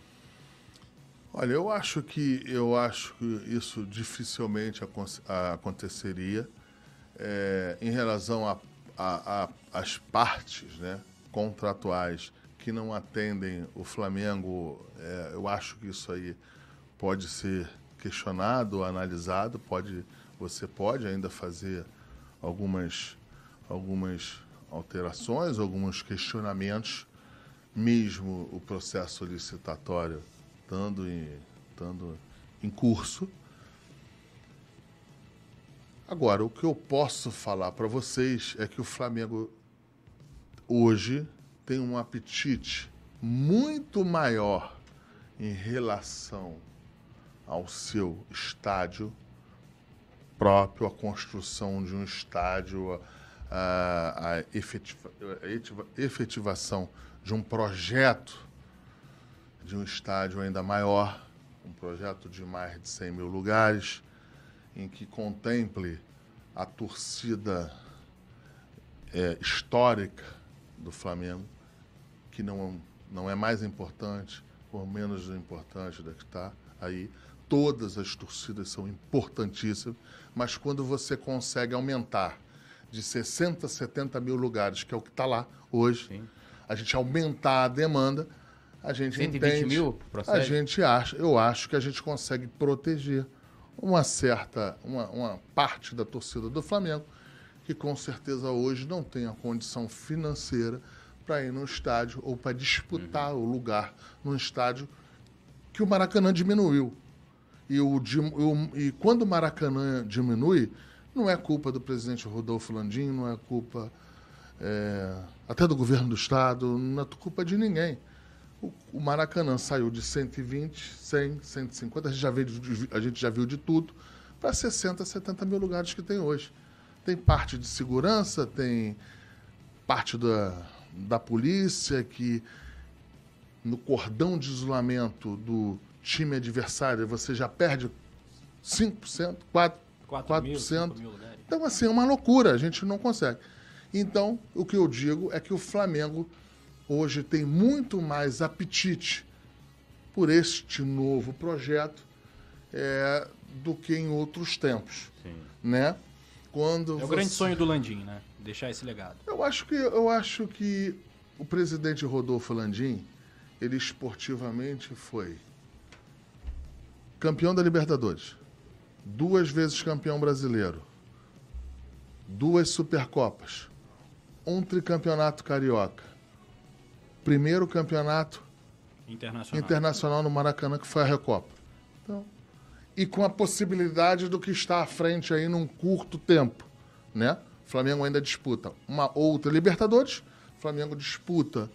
Olha, eu acho que eu acho que isso dificilmente aconteceria é, em relação a- a- a- às partes né, contratuais que não atendem o Flamengo. é, eu acho que isso aí pode ser questionado, analisado. Pode, você pode ainda fazer algumas algumas alterações, alguns questionamentos mesmo o processo licitatório estando em, estando em curso. Agora, o que eu posso falar para vocês é que o Flamengo hoje tem um apetite muito maior em relação ao seu estádio próprio, a construção de um estádio, a, a efetiva- a etiva- efetivação de um projeto de um estádio ainda maior, um projeto de mais de 100 mil lugares, em que contemple a torcida é, histórica do Flamengo, que não, não é mais importante ou menos importante da que está aí. Todas as torcidas são importantíssimas, mas quando você consegue aumentar de 60 a 70 mil lugares, que é o que está lá hoje, Sim. a gente aumentar a demanda, a gente 120 entende, mil? a Procede? gente acha, eu acho que a gente consegue proteger uma certa, uma, uma parte da torcida do Flamengo que com certeza hoje não tem a condição financeira para ir no estádio ou para disputar o lugar no estádio que o Maracanã diminuiu. E, o, e quando o Maracanã diminui, não é culpa do presidente Rodolfo Landim, não é culpa é, até do governo do estado, não é culpa de ninguém. O, o Maracanã saiu de 120, 100, 150, a gente já, veio a gente já viu de tudo, para 60, 70 mil lugares que tem hoje. Tem parte de segurança, tem parte da, da polícia que no cordão de isolamento do time adversário você já perde 5%, 4%. 4 mil, 4%. 5 mil lugares. Então, assim, é uma loucura, a gente não consegue. Então, o que eu digo é que o Flamengo hoje tem muito mais apetite por este novo projeto é, do que em outros tempos, Sim. né? Quando É o você- grande sonho do Landim, né? Deixar esse legado. Eu acho que eu acho que o presidente Rodolfo Landim, ele esportivamente foi campeão da Libertadores, duas vezes campeão brasileiro, duas Supercopas, um tricampeonato carioca, primeiro campeonato Internacional. Internacional no Maracanã, que foi a Recopa. Então, e com a possibilidade do que está à frente aí num curto tempo, né? O Flamengo ainda disputa uma outra Libertadores, o Flamengo disputa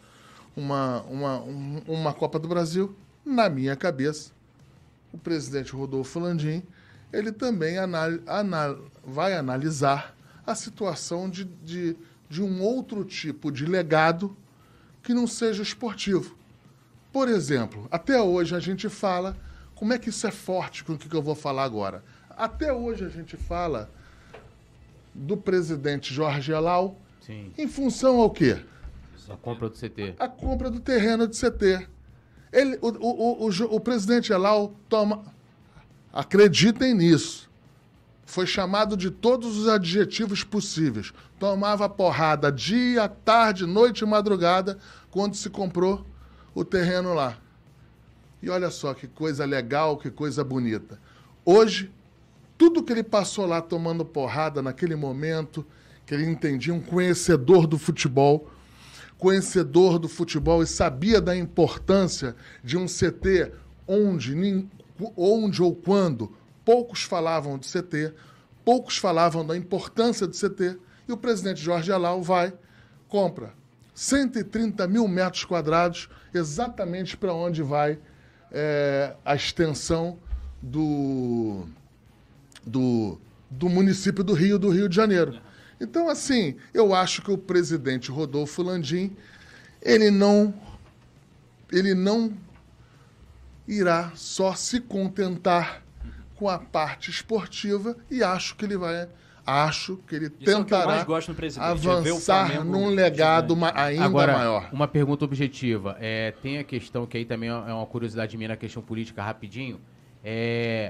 uma, uma, um- uma Copa do Brasil. Na minha cabeça, o presidente Rodolfo Landim, ele também anal- anal- vai analisar a situação de, de, de um outro tipo de legado que não seja esportivo. Por exemplo, até hoje a gente fala, como é que isso é forte com o que eu vou falar agora? Até hoje a gente fala do presidente Jorge Elal Sim. em função ao quê? A compra do CT. A compra do terreno de CT. Ele, o, o, o, o presidente Elal toma. Acreditem nisso. Foi chamado de todos os adjetivos possíveis. Tomava porrada dia, tarde, noite e madrugada quando se comprou o terreno lá. E olha só que coisa legal, que coisa bonita. Hoje, tudo que ele passou lá tomando porrada naquele momento, que ele entendia, um conhecedor do futebol, conhecedor do futebol e sabia da importância de um CT onde, onde ou quando poucos falavam de CT, poucos falavam da importância do CT, e o presidente Jorge Alau vai, compra 130 mil metros quadrados, exatamente para onde vai eh, a extensão do, do, do município do Rio, do Rio de Janeiro. Então, assim, eu acho que o presidente Rodolfo Landim, ele não, ele não irá só se contentar com a parte esportiva e acho que ele vai, acho que ele Isso é que tentará é ver o avançar Flamengo num legado ma- ainda Agora, maior. uma pergunta objetiva. É, tem a questão que aí também é uma curiosidade minha na questão política rapidinho. É,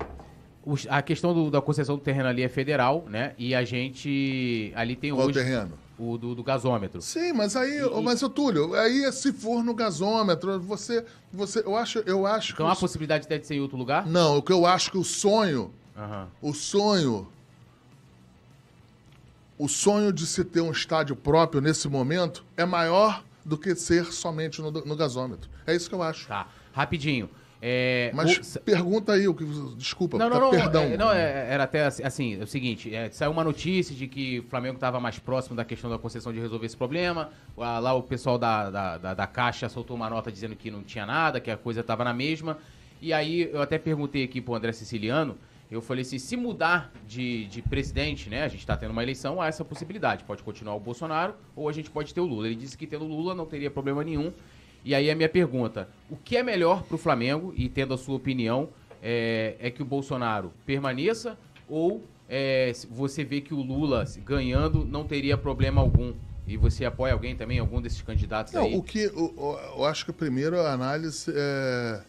os- a questão do- da concessão do terreno ali é federal, né? E a gente ali tem Qual hoje terreno? o do, do gasômetro. Sim, mas aí, E- mas o Túlio, aí é se for no gasômetro, você, você, eu acho, eu acho Então que há possibilidade de ser em outro lugar? não, o que eu acho que o sonho, Aham. o sonho, o sonho de se ter um estádio próprio nesse momento é maior do que ser somente no, no gasômetro. É isso que eu acho. Tá. Rapidinho. É, Mas o- pergunta aí o que, desculpa, Não, tá- não, não. perdão. é, não, é- era até assim, assim, é o seguinte, é, saiu uma notícia de que o Flamengo estava mais próximo da questão da concessão de resolver esse problema. Lá o pessoal da, da, da, da Caixa soltou uma nota dizendo que não tinha nada, que a coisa estava na mesma. E aí eu até perguntei aqui pro André Siciliano, eu falei assim, se mudar de, de presidente, né, a gente está tendo uma eleição, há essa possibilidade. Pode continuar o Bolsonaro ou a gente pode ter o Lula. Ele disse que tendo o Lula não teria problema nenhum. E aí a minha pergunta, o que é melhor para o Flamengo, e tendo a sua opinião, é, é que o Bolsonaro permaneça ou é, você vê que o Lula ganhando não teria problema algum? E você apoia alguém também, algum desses candidatos Não, aí? o que o- eu acho que a primeira análise é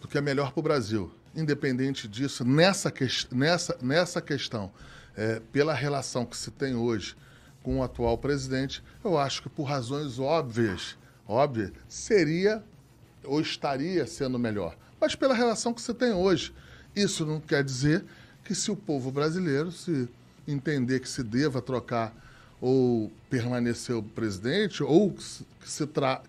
do que é melhor para o Brasil. Independente disso, nessa, ques- nessa, nessa questão, é, pela relação que se tem hoje com o atual presidente, eu acho que por razões óbvias, óbvias, seria ou estaria sendo melhor. Mas pela relação que se tem hoje. Isso não quer dizer que se o povo brasileiro se entender que se deva trocar ou permanecer o presidente, ou que se,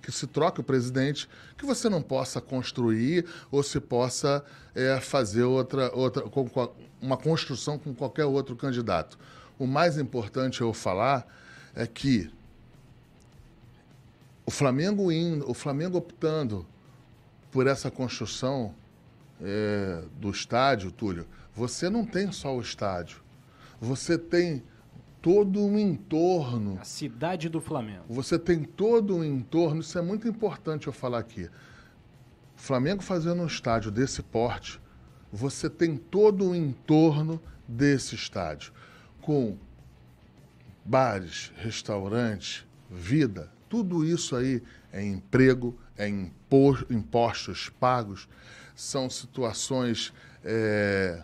que se, troque o presidente, que você não possa construir ou se possa é, fazer outra, outra com- uma construção com qualquer outro candidato. O mais importante eu falar é que o Flamengo indo, o Flamengo optando por essa construção é, do estádio, Túlio, você não tem só o estádio. Você tem todo um entorno. A cidade do Flamengo. Você tem todo um entorno. Isso é muito importante eu falar aqui. Flamengo fazendo um estádio desse porte, você tem todo o entorno desse estádio. Com bares, restaurantes, vida, tudo isso aí é emprego, é impo- impostos pagos, são situações é,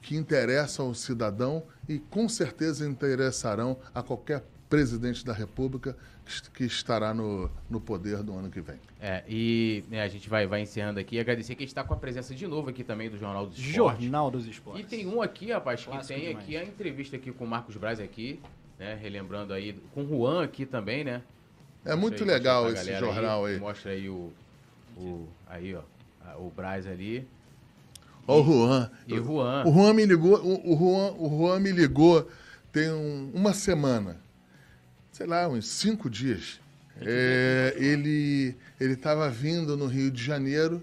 que interessam ao cidadão e com certeza interessarão a qualquer presidente da República que est- que estará no, no poder do ano que vem. É, e né, a gente vai, vai encerrando aqui. Agradecer que a gente está com a presença de novo aqui também do Jornal dos Esportes. Jornal dos E Esportes. tem um aqui, rapaz, que tem demais. aqui a entrevista aqui com o Marcos Braz aqui, né? Relembrando aí, com o Juan aqui também, né? É muito aí, legal esse jornal aí. Mostra aí o, O, aí, ó. O Braz ali. Ó o Juan. E o Juan. O Juan me ligou, o, o Juan, o Juan me ligou tem um- uma semana, sei lá, uns cinco dias. É, ele ele estava vindo no Rio de Janeiro,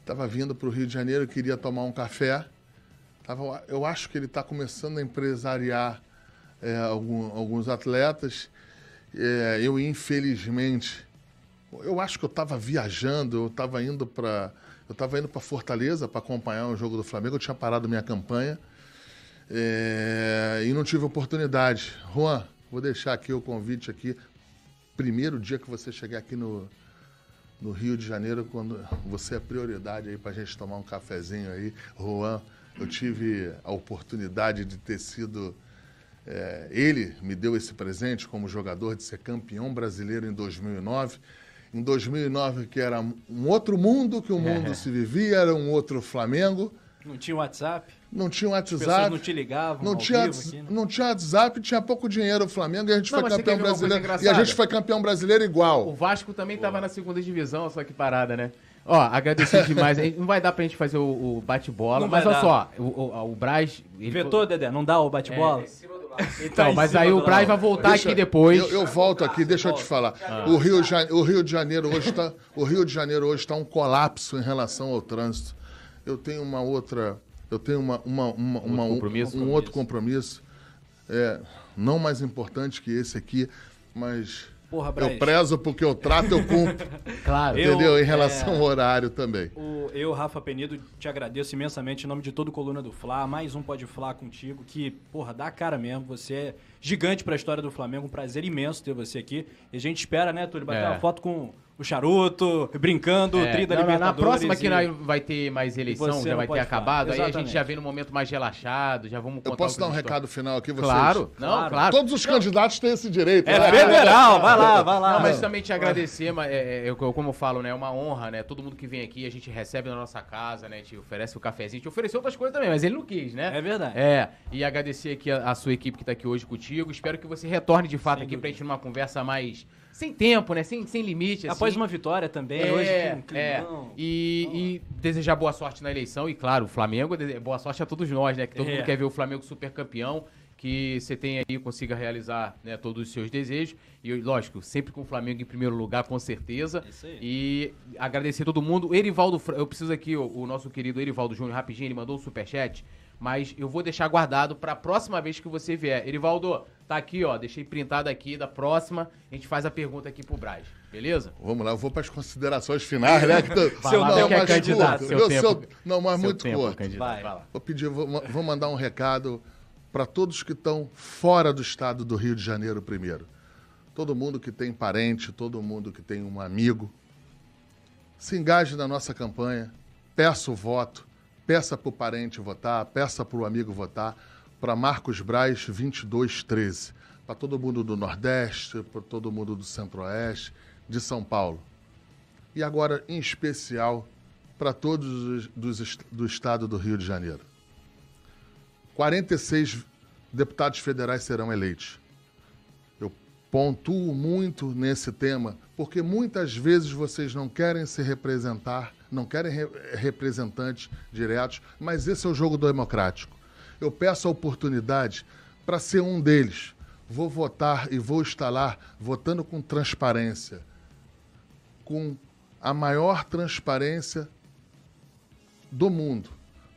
estava vindo para o Rio de Janeiro, queria tomar um café. Tava, eu acho que ele está começando a empresariar é, algum- alguns atletas. É, eu, infelizmente, eu acho que eu estava viajando, eu estava indo para eu estava indo para Fortaleza para acompanhar o jogo do Flamengo, eu tinha parado minha campanha é, e não tive oportunidade. Juan, vou deixar aqui o convite aqui. Primeiro dia que você chegar aqui no, no Rio de Janeiro, quando você é prioridade aí para a gente tomar um cafezinho aí. Juan, eu tive a oportunidade de ter sido é, ele me deu esse presente como jogador de ser campeão brasileiro em 2009. Em 2009, que era um outro mundo que o (laughs) mundo se vivia, era um outro Flamengo. Não tinha WhatsApp? Não tinha As WhatsApp. não te ligavam Não ao tinha, vivo aqui, né? não tinha WhatsApp, tinha pouco dinheiro o Flamengo e a gente Não, foi campeão brasileiro. E a gente foi campeão brasileiro O igual. Vasco também tava na segunda divisão, só que parada, né? Ó, agradecer demais. Não vai dar pra gente fazer o, o bate-bola, mas olha dar. só, o, o, o Braz. ele Vetou, Dedé? Não dá o bate-bola? Então, mas aí o Braz vai voltar Deixa- aqui depois. Eu, eu volto aqui, deixa eu te falar. O, Rio, de o Rio de Janeiro hoje está, o Rio de Janeiro hoje está um colapso em relação ao trânsito. Eu tenho uma outra, eu tenho uma, uma, uma, uma- um, compromisso? um outro compromisso, é, não mais importante que esse aqui, mas Porra, Braz. eu prezo porque eu trato, eu cumpro, (laughs) Claro. Eu- entendeu? Em é, relação ao horário também. O- eu, Rafa Penido, te agradeço imensamente em nome de todo o Coluna do Fla. Mais um Pode Fla contigo, que, porra, dá a cara mesmo. Você é gigante pra história do Flamengo. Um prazer imenso ter você aqui. E a gente espera, né, Túlio, bater É. uma foto com o Charuto, brincando, É, o tri da não, na- na Libertadores. próxima que e- nós vai ter mais eleição, já não vai ter acabado, aí a gente já vem num momento mais relaxado, já vamos contar Eu posso dar um recado final aqui, vocês? Claro, não, Claro. claro. Todos os candidatos têm esse direito. É né? federal, vai lá, vai lá. Não, mas também te agradecer, mas é, é, eu- como eu falo, né? É uma honra, né? Todo mundo que vem aqui, a gente recebe na nossa casa, né? Te oferece o cafezinho, te ofereceu outras coisas também, mas ele não quis, né? É verdade. É, e agradecer aqui a, a sua equipe que tá aqui hoje contigo. Espero que você retorne de fato Sem aqui pra dúvida. gente numa conversa mais. Sem tempo, né? Sem, sem limite. Após assim. uma vitória também, É, hoje um é. E, e desejar boa sorte na eleição. E claro, o Flamengo, boa sorte a todos nós, né? Que todo É. mundo quer ver o Flamengo super campeão. Que você tenha aí, consiga realizar né, todos os seus desejos. E lógico, sempre com o Flamengo em primeiro lugar, com certeza. Isso aí. E agradecer todo mundo. Erivaldo, eu preciso aqui, o, o nosso querido Erivaldo Júnior, rapidinho, ele mandou um superchat. Mas eu vou deixar guardado pra próxima vez que você vier. Erivaldo, tá aqui, ó. Deixei printado aqui. Da próxima, a gente faz a pergunta aqui pro Braz. Beleza? Vamos lá, eu vou para as considerações finais, né? Que tô- (laughs) Seu não, é mais candidato, curto. seu tempo. seu- não, mas Seu muito tempo, curto. candidato. Vai. Vai lá. Vou pedir, vou, vou mandar um recado para todos que estão fora do estado do Rio de Janeiro primeiro. Todo mundo que tem parente, todo mundo que tem um amigo, se engaje na nossa campanha, peça o voto, peça para o parente votar, peça para o amigo votar, para Marcos Braz 2213, para todo mundo do Nordeste, para todo mundo do Centro-Oeste, de São Paulo. E agora, em especial, para todos os do estado do Rio de Janeiro. 46 deputados federais serão eleitos. Pontuo muito nesse tema, porque muitas vezes vocês não querem se representar, não querem re- representantes diretos, mas esse é o jogo democrático. Eu peço a oportunidade para ser um deles. Vou votar e vou estar lá votando com transparência, com a maior transparência do mundo.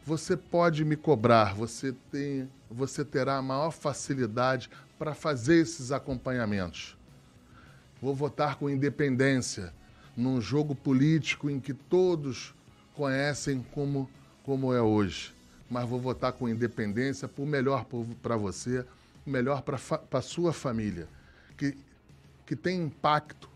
Você pode me cobrar, você, tem, você terá a maior facilidade para fazer esses acompanhamentos. Vou votar com independência, num jogo político em que todos conhecem como, como é hoje. Mas vou votar com independência por melhor para você, melhor para a sua família, que, que tem impacto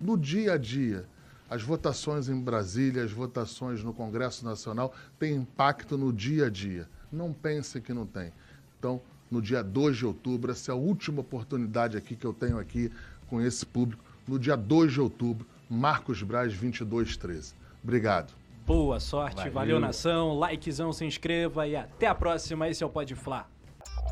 no dia a dia. As votações em Brasília, as votações no Congresso Nacional têm impacto no dia a dia. Não pense que não tem. Então, no dia 2 de outubro, essa é a última oportunidade aqui que eu tenho aqui com esse público. No dia 2 de outubro, Marcos Braz 2213. Obrigado. Boa sorte, Valeu. valeu, nação. Likezão, se inscreva e até a próxima. Esse é o Pode Fla.